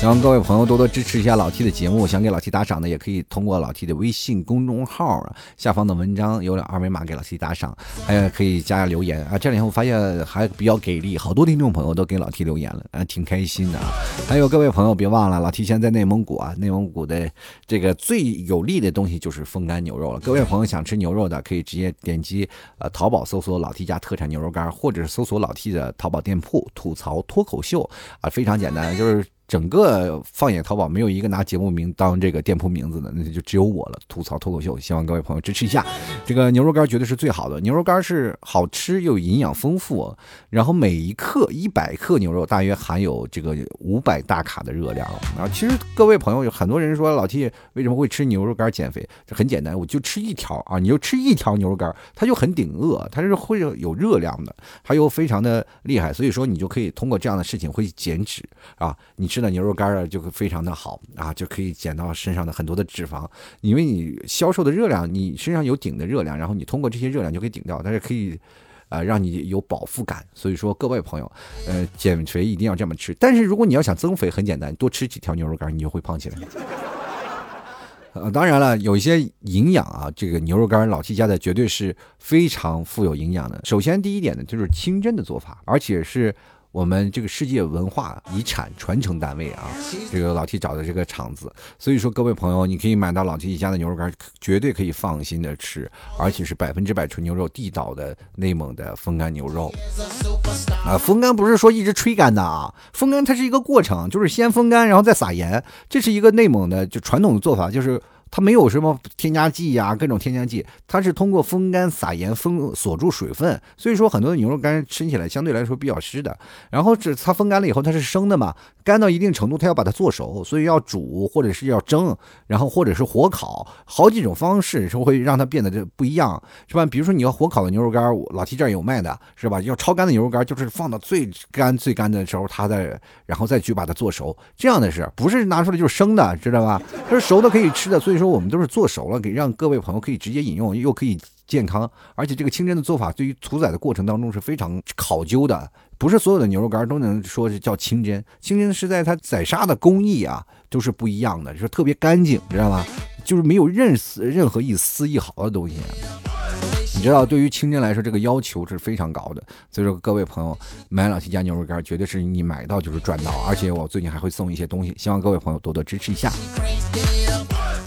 希望各位朋友多多支持一下老 T 的节目，想给老 T 打赏的，也可以通过老 T 的微信公众号啊下方的文章有二维码给老 T 打赏，还有可以加下留言啊。这两天我发现还比较给力，好多听众朋友都给老 T 留言了，啊，挺开心的啊。还有各位朋友别忘了，老 T 现在在内蒙古啊，内蒙古的这个最有利的东西就是风干牛肉了。各位朋友想吃牛肉的，可以直接点击呃淘宝搜索老 T 家特产牛肉干，或者是搜索老 T 的淘宝店铺吐槽脱口秀啊，非常简单，就是。整个放眼淘宝，没有一个拿节目名当这个店铺名字的，那就只有我了。吐槽脱口秀，希望各位朋友支持一下。这个牛肉干绝对是最好的，牛肉干是好吃又营养丰富，然后每一克一百克牛肉大约含有这个五百大卡的热量。然后，其实各位朋友有很多人说老 T 为什么会吃牛肉干减肥？这很简单，我就吃一条啊，你就吃一条牛肉干，它就很顶饿，它是会有热量的，它又非常的厉害，所以说你就可以通过这样的事情会减脂啊，你吃。的牛肉干啊，就会非常的好啊，就可以减到身上的很多的脂肪，因为你销售的热量，你身上有顶的热量，然后你通过这些热量就可以顶掉，但是可以，呃，让你有饱腹感。所以说，各位朋友，呃，减肥一定要这么吃。但是如果你要想增肥，很简单，多吃几条牛肉干，你就会胖起来。呃，当然了，有一些营养啊，这个牛肉干老七家的绝对是非常富有营养的。首先第一点呢，就是清真的做法，而且是。我们这个世界文化遗产传承单位啊，这个老 T 找的这个厂子，所以说各位朋友，你可以买到老 T 一家的牛肉干，绝对可以放心的吃，而且是百分之百纯牛肉，地道的内蒙的风干牛肉。啊，风干不是说一直吹干的啊，风干它是一个过程，就是先风干，然后再撒盐，这是一个内蒙的就传统的做法，就是。它没有什么添加剂呀，各种添加剂，它是通过风干撒盐封锁住水分，所以说很多的牛肉干吃起来相对来说比较湿的。然后这它风干了以后，它是生的嘛，干到一定程度，它要把它做熟，所以要煮或者是要蒸，然后或者是火烤，好几种方式是会让它变得这不一样，是吧？比如说你要火烤的牛肉干，老提这儿有卖的，是吧？要超干的牛肉干，就是放到最干最干的时候，它再然后再去把它做熟，这样的是不是拿出来就是生的，知道吧？它是熟的可以吃的，所以。说我们都是做熟了，给让各位朋友可以直接饮用，又可以健康，而且这个清真的做法对于屠宰的过程当中是非常考究的，不是所有的牛肉干都能说是叫清真，清真是在它宰杀的工艺啊都是不一样的，就是特别干净，知道吗？就是没有任丝任何一丝一毫的东西。你知道，对于清真来说，这个要求是非常高的。所以说，各位朋友买老七家牛肉干，绝对是你买到就是赚到。而且我最近还会送一些东西，希望各位朋友多多支持一下。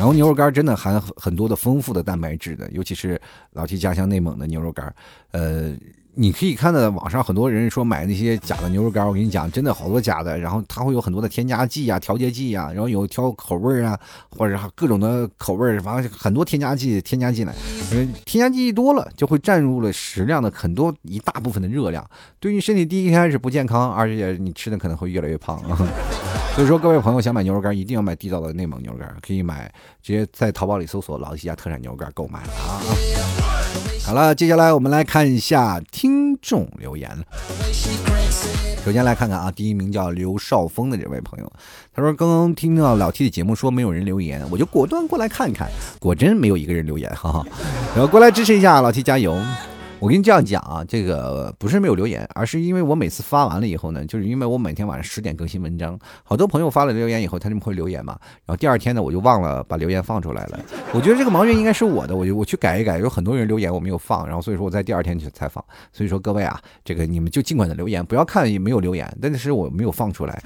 然后牛肉干真的含很多的丰富的蛋白质的，尤其是老七家乡内蒙的牛肉干，呃。你可以看到网上很多人说买那些假的牛肉干，我跟你讲，真的好多假的，然后它会有很多的添加剂啊、调节剂啊，然后有调口味啊，或者各种的口味，反正很多添加剂添加进来，添加剂多了就会占入了食量的很多一大部分的热量，对于身体第一开始不健康，而且你吃的可能会越来越胖。所以说各位朋友想买牛肉干，一定要买地道的内蒙牛肉干，可以买直接在淘宝里搜索“老七家特产牛肉干”购买啊。好了，接下来我们来看一下听众留言。首先来看看啊，第一名叫刘少峰的这位朋友，他说刚刚听到老 T 的节目说没有人留言，我就果断过来看看，果真没有一个人留言，哈哈，然后过来支持一下老 T 加油。我跟你这样讲啊，这个不是没有留言，而是因为我每次发完了以后呢，就是因为我每天晚上十点更新文章，好多朋友发了留言以后，他就会留言嘛，然后第二天呢，我就忘了把留言放出来了。我觉得这个毛病应该是我的，我就我去改一改。有很多人留言我没有放，然后所以说我在第二天去采访。所以说各位啊，这个你们就尽管的留言，不要看也没有留言，但是我没有放出来。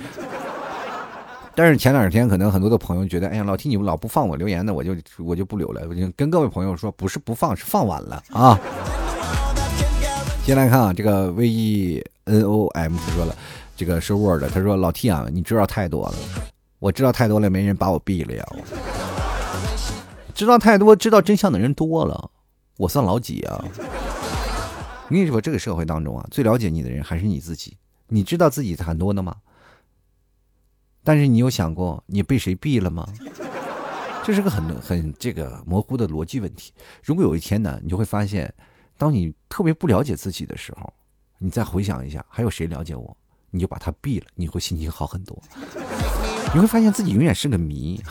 但是前两天可能很多的朋友觉得，哎呀，老听你们老不放我留言，那我就我就不留了。我就跟各位朋友说，不是不放，是放晚了啊。先来看啊，这个 V E N O M 他说了，这个是 Word，他说老 T 啊，你知道太多了，我知道太多了，没人把我毙了呀。知道太多，知道真相的人多了，我算老几啊？我跟你说，这个社会当中啊，最了解你的人还是你自己。你知道自己很多的吗？但是你有想过你被谁毙了吗？这是个很很这个模糊的逻辑问题。如果有一天呢，你就会发现，当你特别不了解自己的时候，你再回想一下，还有谁了解我？你就把他毙了，你会心情好很多。你会发现自己永远是个谜。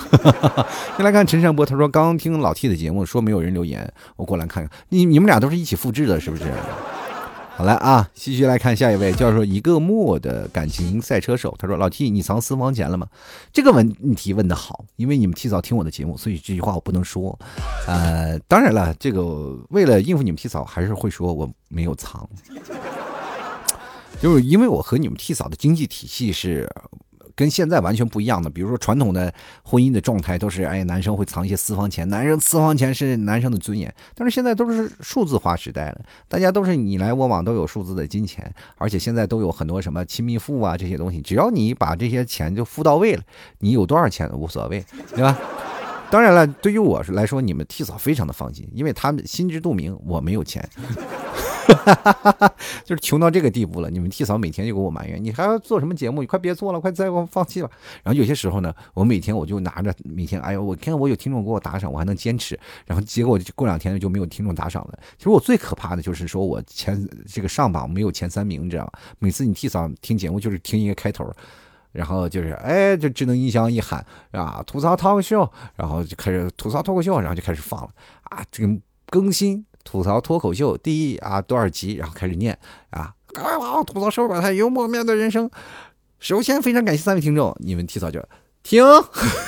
先来看陈善波，他说刚听老 T 的节目，说没有人留言，我过来看看。你你们俩都是一起复制的，是不是？好了啊，继续来看下一位，叫做一个墨的感情赛车手。他说：“老 T，你藏私房钱了吗？”这个问题问的好，因为你们提早听我的节目，所以这句话我不能说。呃，当然了，这个为了应付你们提早，还是会说我没有藏，就是因为我和你们替嫂的经济体系是。跟现在完全不一样的，比如说传统的婚姻的状态都是，哎，男生会藏一些私房钱，男生私房钱是男生的尊严。但是现在都是数字化时代了，大家都是你来我往，都有数字的金钱，而且现在都有很多什么亲密付啊这些东西，只要你把这些钱就付到位了，你有多少钱无所谓，对吧？当然了，对于我来说，你们替嫂非常的放心，因为他们心知肚明，我没有钱。哈 就是穷到这个地步了，你们替嫂每天就给我埋怨，你还要做什么节目？你快别做了，快再给我放弃吧。然后有些时候呢，我每天我就拿着每天，哎呦，我看我有听众给我打赏，我还能坚持。然后结果过两天就没有听众打赏了。其实我最可怕的就是说我前这个上榜没有前三名，你知道吗？每次你替嫂听节目就是听一个开头，然后就是哎，这智能音箱一喊啊，吐槽脱口秀，然后就开始吐槽脱口秀，然后就开始放了啊，这个更新。吐槽脱口秀第一啊多少集？然后开始念啊，吐槽社会百态，幽默面对人生。首先非常感谢三位听众，你们提早就听，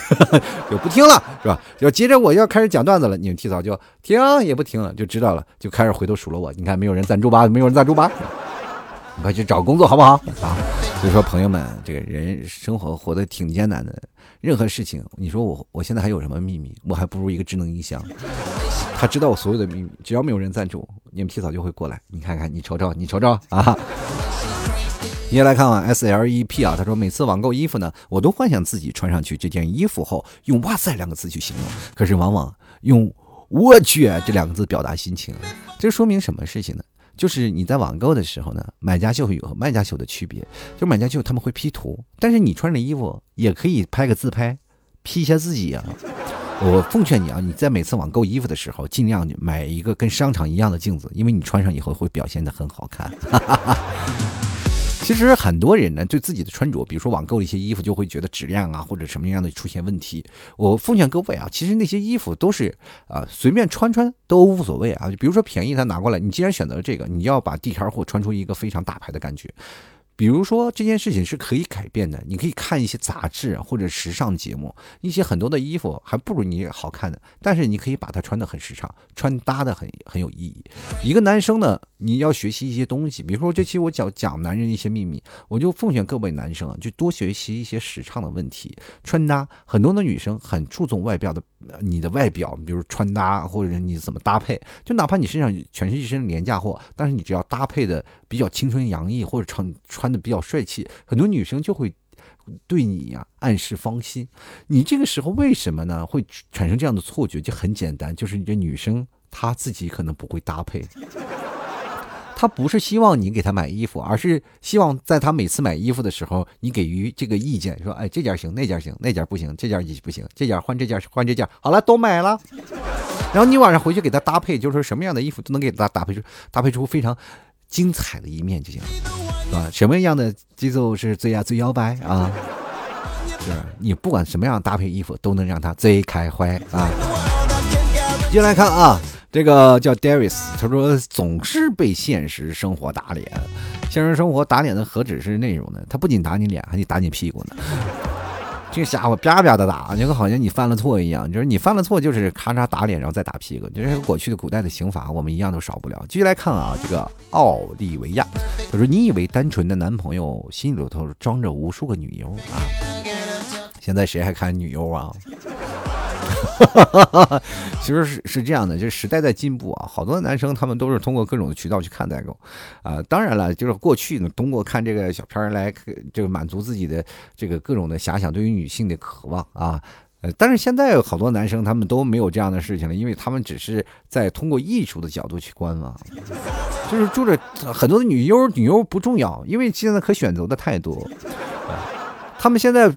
就不听了是吧？要接着我要开始讲段子了，你们提早就听也不听了，就知道了，就开始回头数落我。你看没有人赞助吧？没有人赞助吧？快去找工作好不好？啊！所以说朋友们，这个人生活活得挺艰难的，任何事情，你说我我现在还有什么秘密？我还不如一个智能音箱。他知道我所有的秘密，只要没有人赞助，你们提早就会过来。你看看，你瞅瞅，你瞅瞅啊！接下来看啊，S L E P 啊，他说每次网购衣服呢，我都幻想自己穿上去这件衣服后，用“哇塞”两个字去形容，可是往往用“我去”这两个字表达心情。这说明什么事情呢？就是你在网购的时候呢，买家秀有和卖家秀的区别，就买家秀他们会 P 图，但是你穿着衣服也可以拍个自拍，P 一下自己啊。我奉劝你啊，你在每次网购衣服的时候，尽量买一个跟商场一样的镜子，因为你穿上以后会表现的很好看。其实很多人呢，对自己的穿着，比如说网购的一些衣服，就会觉得质量啊或者什么样的出现问题。我奉劝各位啊，其实那些衣服都是啊随便穿穿都无所谓啊。就比如说便宜，他拿过来，你既然选择了这个，你要把地摊货穿出一个非常大牌的感觉。比如说这件事情是可以改变的，你可以看一些杂志或者时尚节目，一些很多的衣服还不如你好看的，但是你可以把它穿的很时尚，穿搭的很很有意义。一个男生呢，你要学习一些东西，比如说这期我讲讲男人一些秘密，我就奉劝各位男生，就多学习一些时尚的问题，穿搭。很多的女生很注重外表的，你的外表，比如穿搭或者你怎么搭配，就哪怕你身上全是一身廉价货，但是你只要搭配的比较青春洋溢或者穿穿。穿的比较帅气，很多女生就会对你呀暗示芳心。你这个时候为什么呢？会产生这样的错觉？就很简单，就是你这女生她自己可能不会搭配，她不是希望你给她买衣服，而是希望在她每次买衣服的时候，你给予这个意见，说：“哎，这件行，那件行，那件不行，这件不行，这件换这件换这件，好了，都买了。”然后你晚上回去给她搭配，就是说什么样的衣服都能给她搭配出搭配出非常精彩的一面就行了。啊，什么样的节奏是最呀最摇摆啊？是你不管什么样搭配衣服，都能让他最开怀啊！接来看啊，这个叫 Darius，他说总是被现实生活打脸，现实生活打脸的何止是内容呢？他不仅打你脸，还得打你屁股呢。这家伙啪啪的打，就好像你犯了错一样。就是你犯了错，就是咔嚓打脸，然后再打屁股。就是过去的古代的刑罚，我们一样都少不了。继续来看啊，这个奥利维亚，他说：“你以为单纯的男朋友心里头装着无数个女优啊？现在谁还看女优啊？” 其实是是这样的，就是时代在进步啊，好多男生他们都是通过各种的渠道去看代购啊。当然了，就是过去呢，通过看这个小片儿来这个满足自己的这个各种的遐想，对于女性的渴望啊。呃，但是现在好多男生他们都没有这样的事情了，因为他们只是在通过艺术的角度去观望，就是住着很多的女优，女优不重要，因为现在可选择的太多。他们现在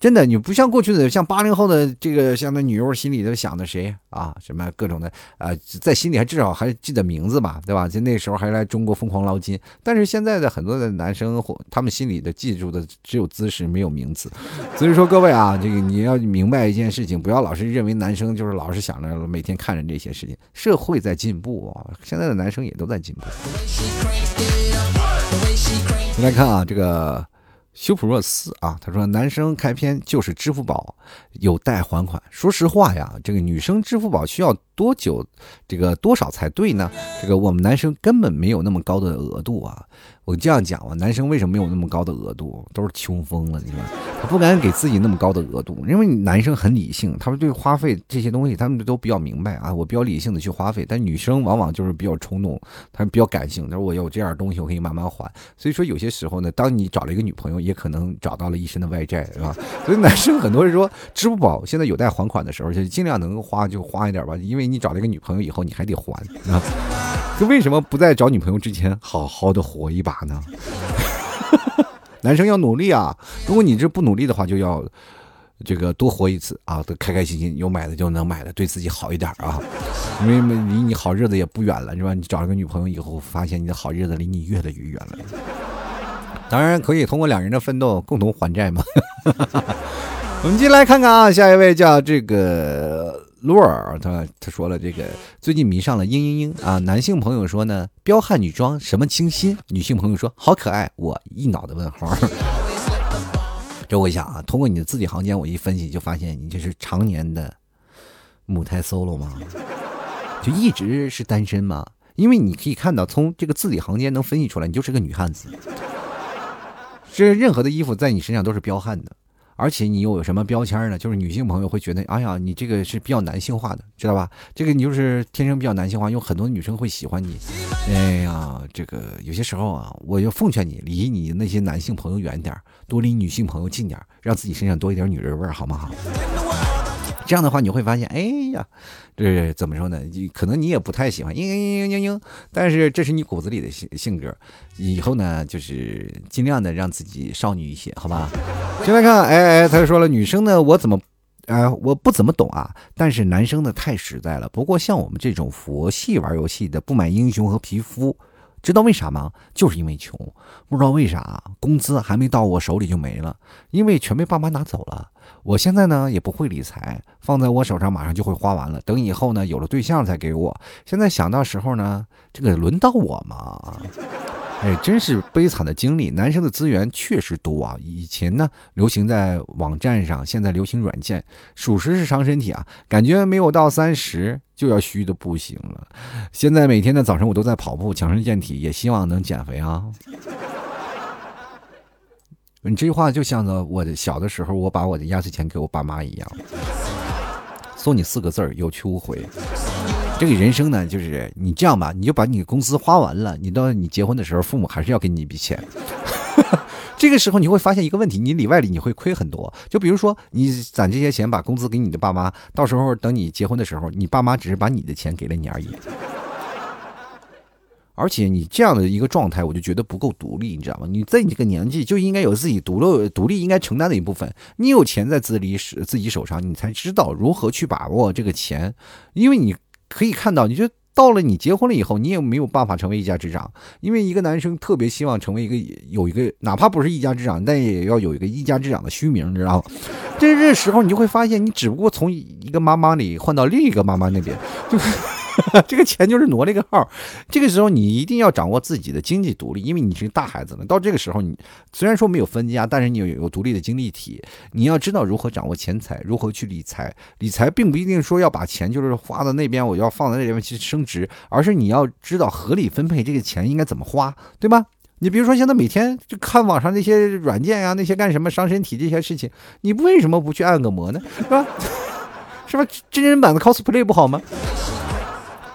真的，你不像过去的，像八零后的这个，像那女优心里都想的谁啊？什么各种的啊，在心里还至少还记得名字吧，对吧？就那时候还来中国疯狂捞金。但是现在的很多的男生，他们心里的记住的只有姿势，没有名字。所以说各位啊，这个你要明白一件事情，不要老是认为男生就是老是想着每天看着这些事情。社会在进步啊，现在的男生也都在进步。来看啊，这个。修普若斯啊，他说男生开篇就是支付宝有待还款。说实话呀，这个女生支付宝需要多久，这个多少才对呢？这个我们男生根本没有那么高的额度啊。我这样讲吧，男生为什么没有那么高的额度？都是穷疯了，你说他不敢给自己那么高的额度，因为男生很理性，他们对花费这些东西，他们都比较明白啊。我比较理性的去花费，但女生往往就是比较冲动，她比较感性。他说我有这样东西，我可以慢慢还。所以说有些时候呢，当你找了一个女朋友，也可能找到了一身的外债，是吧？所以男生很多人说，支付宝现在有贷还款的时候，就尽量能够花就花一点吧，因为你找了一个女朋友以后，你还得还啊。就为什么不在找女朋友之前好好的活一把呢？男生要努力啊！如果你这不努力的话，就要这个多活一次啊，都开开心心，有买的就能买的，对自己好一点啊！因为离你好日子也不远了，是吧？你找了个女朋友以后，发现你的好日子离你越来越远了。当然可以通过两人的奋斗共同还债嘛。我们进来看看啊，下一位叫这个。洛尔他他说了这个最近迷上了嘤嘤嘤啊，男性朋友说呢彪悍女装什么清新，女性朋友说好可爱，我一脑的问号。这我想啊，通过你的字里行间，我一分析就发现你这是常年的母胎 solo 吗？就一直是单身吗？因为你可以看到从这个字里行间能分析出来，你就是个女汉子。这任何的衣服在你身上都是彪悍的。而且你又有什么标签呢？就是女性朋友会觉得，哎呀，你这个是比较男性化的，知道吧？这个你就是天生比较男性化，有很多女生会喜欢你。哎呀，这个有些时候啊，我就奉劝你，离你那些男性朋友远点多离女性朋友近点让自己身上多一点女人味儿，好不好？这样的话，你会发现，哎呀，这怎么说呢？你可能你也不太喜欢，嘤嘤嘤嘤嘤，但是这是你骨子里的性性格。以后呢，就是尽量的让自己少女一些，好吧？先来看，哎哎，他说了，女生呢，我怎么，哎，我不怎么懂啊。但是男生呢，太实在了。不过像我们这种佛系玩游戏的，不买英雄和皮肤。知道为啥吗？就是因为穷，不知道为啥，工资还没到我手里就没了，因为全被爸妈拿走了。我现在呢也不会理财，放在我手上马上就会花完了。等以后呢有了对象再给我。现在想到时候呢，这个轮到我吗？哎，真是悲惨的经历。男生的资源确实多啊，以前呢流行在网站上，现在流行软件，属实是伤身体啊。感觉没有到三十就要虚的不行了。现在每天的早晨我都在跑步，强身健体，也希望能减肥啊。你这句话就像着我的小的时候，我把我的压岁钱给我爸妈一样，送你四个字儿：有去无回。这个人生呢，就是你这样吧，你就把你工资花完了，你到你结婚的时候，父母还是要给你一笔钱。这个时候你会发现一个问题，你里外里你会亏很多。就比如说，你攒这些钱，把工资给你的爸妈，到时候等你结婚的时候，你爸妈只是把你的钱给了你而已。而且你这样的一个状态，我就觉得不够独立，你知道吗？你在你这个年纪就应该有自己独立、独立应该承担的一部分。你有钱在自己手自己手上，你才知道如何去把握这个钱，因为你。可以看到，你就到了你结婚了以后，你也没有办法成为一家之长，因为一个男生特别希望成为一个有一个，哪怕不是一家之长，但也要有一个一家之长的虚名，你知道吗？这这时候你就会发现，你只不过从一个妈妈里换到另一个妈妈那边，就是。这个钱就是挪了一个号，这个时候你一定要掌握自己的经济独立，因为你是大孩子了。到这个时候，你虽然说没有分家，但是你有有独立的经济体，你要知道如何掌握钱财，如何去理财。理财并不一定说要把钱就是花到那边，我要放在那边去升值，而是你要知道合理分配这个钱应该怎么花，对吧？你比如说现在每天就看网上那些软件呀，那些干什么伤身体这些事情，你为什么不去按个摩呢？是吧？是吧？真人版的 cosplay 不好吗？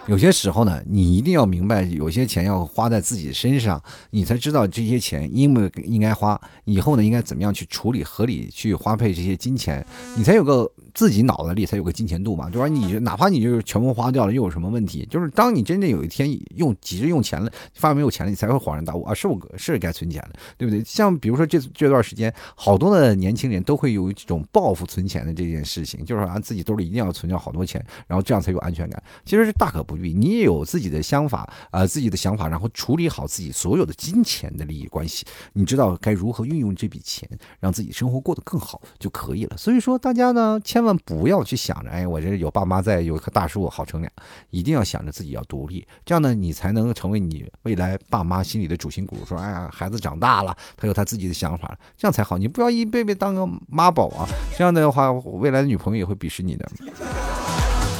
有些时候呢，你一定要明白，有些钱要花在自己身上，你才知道这些钱应不应该花，以后呢应该怎么样去处理、合理去花费这些金钱，你才有个。自己脑子里才有个金钱度嘛，对吧？你哪怕你就是全部花掉了，又有什么问题？就是当你真正有一天用急着用钱了，发现没有钱了，你才会恍然大悟啊！是我是该存钱了，对不对？像比如说这这段时间，好多的年轻人都会有这种报复存钱的这件事情，就是说啊自己兜里一定要存掉好多钱，然后这样才有安全感。其实是大可不你也有自己的想法啊，自己的想法，然后处理好自己所有的金钱的利益关系，你知道该如何运用这笔钱，让自己生活过得更好就可以了。所以说，大家呢千万不要去。想着，哎，我这有爸妈在，有一棵大树好乘凉，一定要想着自己要独立，这样呢，你才能成为你未来爸妈心里的主心骨。说，哎呀，孩子长大了，他有他自己的想法，这样才好。你不要一辈辈当个妈宝啊，这样的话，未来的女朋友也会鄙视你的。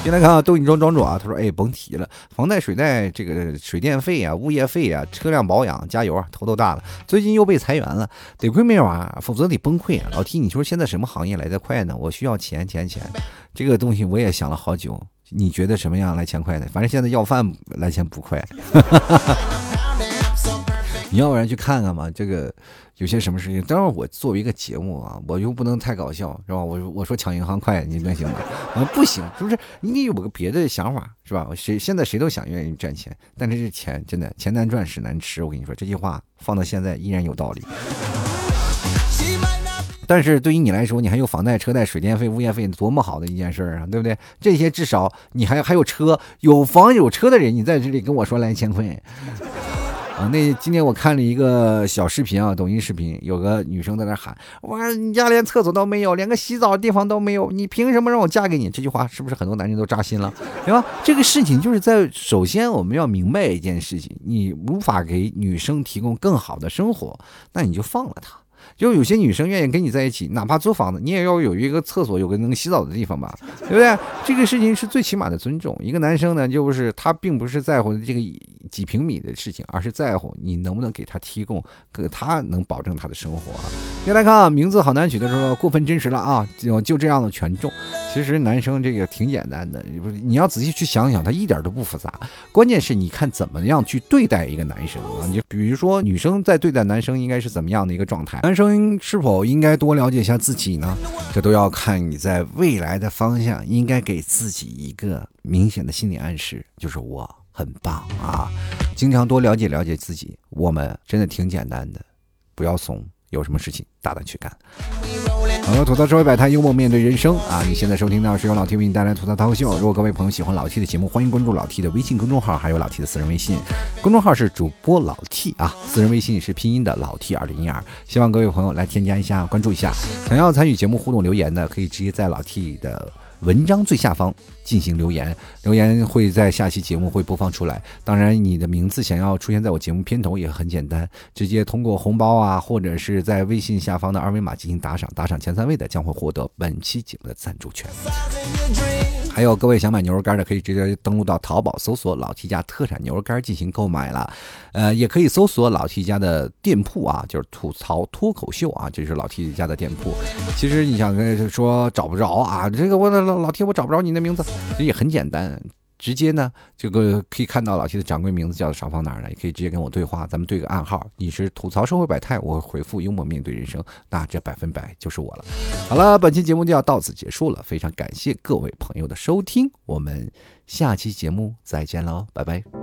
进来看啊，逗你装庄主啊，他说，哎，甭提了，房贷、水贷，这个水电费啊，物业费啊，车辆保养，加油啊，头都大了。最近又被裁员了，得亏没有啊，否则得崩溃啊。老提你说现在什么行业来得快呢？我需要钱，钱，钱。这个东西我也想了好久，你觉得什么样来钱快呢？反正现在要饭来钱不快。你要不然去看看嘛，这个有些什么事情？当然我作为一个节目啊，我又不能太搞笑，是吧？我我说抢银行快，你能行吗？啊，不行，是不是？你得有个别的想法，是吧？谁现在谁都想愿意赚钱，但是这钱真的钱难赚，屎难吃。我跟你说这句话放到现在依然有道理。但是对于你来说，你还有房贷、车贷、水电费、物业费，多么好的一件事儿啊，对不对？这些至少你还还有车，有房有车的人，你在这里跟我说来钱快啊？那今天我看了一个小视频啊，抖音视频，有个女生在那喊：“哇，你家连厕所都没有，连个洗澡的地方都没有，你凭什么让我嫁给你？”这句话是不是很多男人都扎心了？对吧？这个事情就是在首先我们要明白一件事情：你无法给女生提供更好的生活，那你就放了她。就有些女生愿意跟你在一起，哪怕租房子，你也要有一个厕所，有个能洗澡的地方吧，对不对？这个事情是最起码的尊重。一个男生呢，就是他并不是在乎这个几平米的事情，而是在乎你能不能给他提供，给他能保证他的生活。再来看啊，名字好难取的时候过分真实了啊，就就这样的权重。其实男生这个挺简单的，不是你要仔细去想想，他一点都不复杂。关键是你看怎么样去对待一个男生啊？你比如说女生在对待男生应该是怎么样的一个状态？男生。是否应该多了解一下自己呢？这都要看你在未来的方向，应该给自己一个明显的心理暗示，就是我很棒啊！经常多了解了解自己，我们真的挺简单的，不要怂，有什么事情大胆去干。朋友，吐槽社会百态，幽默面对人生啊！你现在收听到是由老 T 为你带来吐槽脱口秀。如果各位朋友喜欢老 T 的节目，欢迎关注老 T 的微信公众号，还有老 T 的私人微信。公众号是主播老 T 啊，私人微信是拼音的老 T 二零一二。希望各位朋友来添加一下，关注一下。想要参与节目互动留言的，可以直接在老 T 的。文章最下方进行留言，留言会在下期节目会播放出来。当然，你的名字想要出现在我节目片头也很简单，直接通过红包啊，或者是在微信下方的二维码进行打赏，打赏前三位的将会获得本期节目的赞助权。还有各位想买牛肉干的，可以直接登录到淘宝搜索“老七家特产牛肉干”进行购买了。呃，也可以搜索老七家的店铺啊，就是吐槽脱口秀啊，这是老七家的店铺。其实你想跟说找不着啊，这个我老老 T 我找不着你的名字，其实也很简单。直接呢，这个可以看到老七的掌柜名字叫做少放哪儿了，也可以直接跟我对话，咱们对个暗号。你是吐槽社会百态，我回复幽默面对人生，那这百分百就是我了。好了，本期节目就要到此结束了，非常感谢各位朋友的收听，我们下期节目再见喽，拜拜。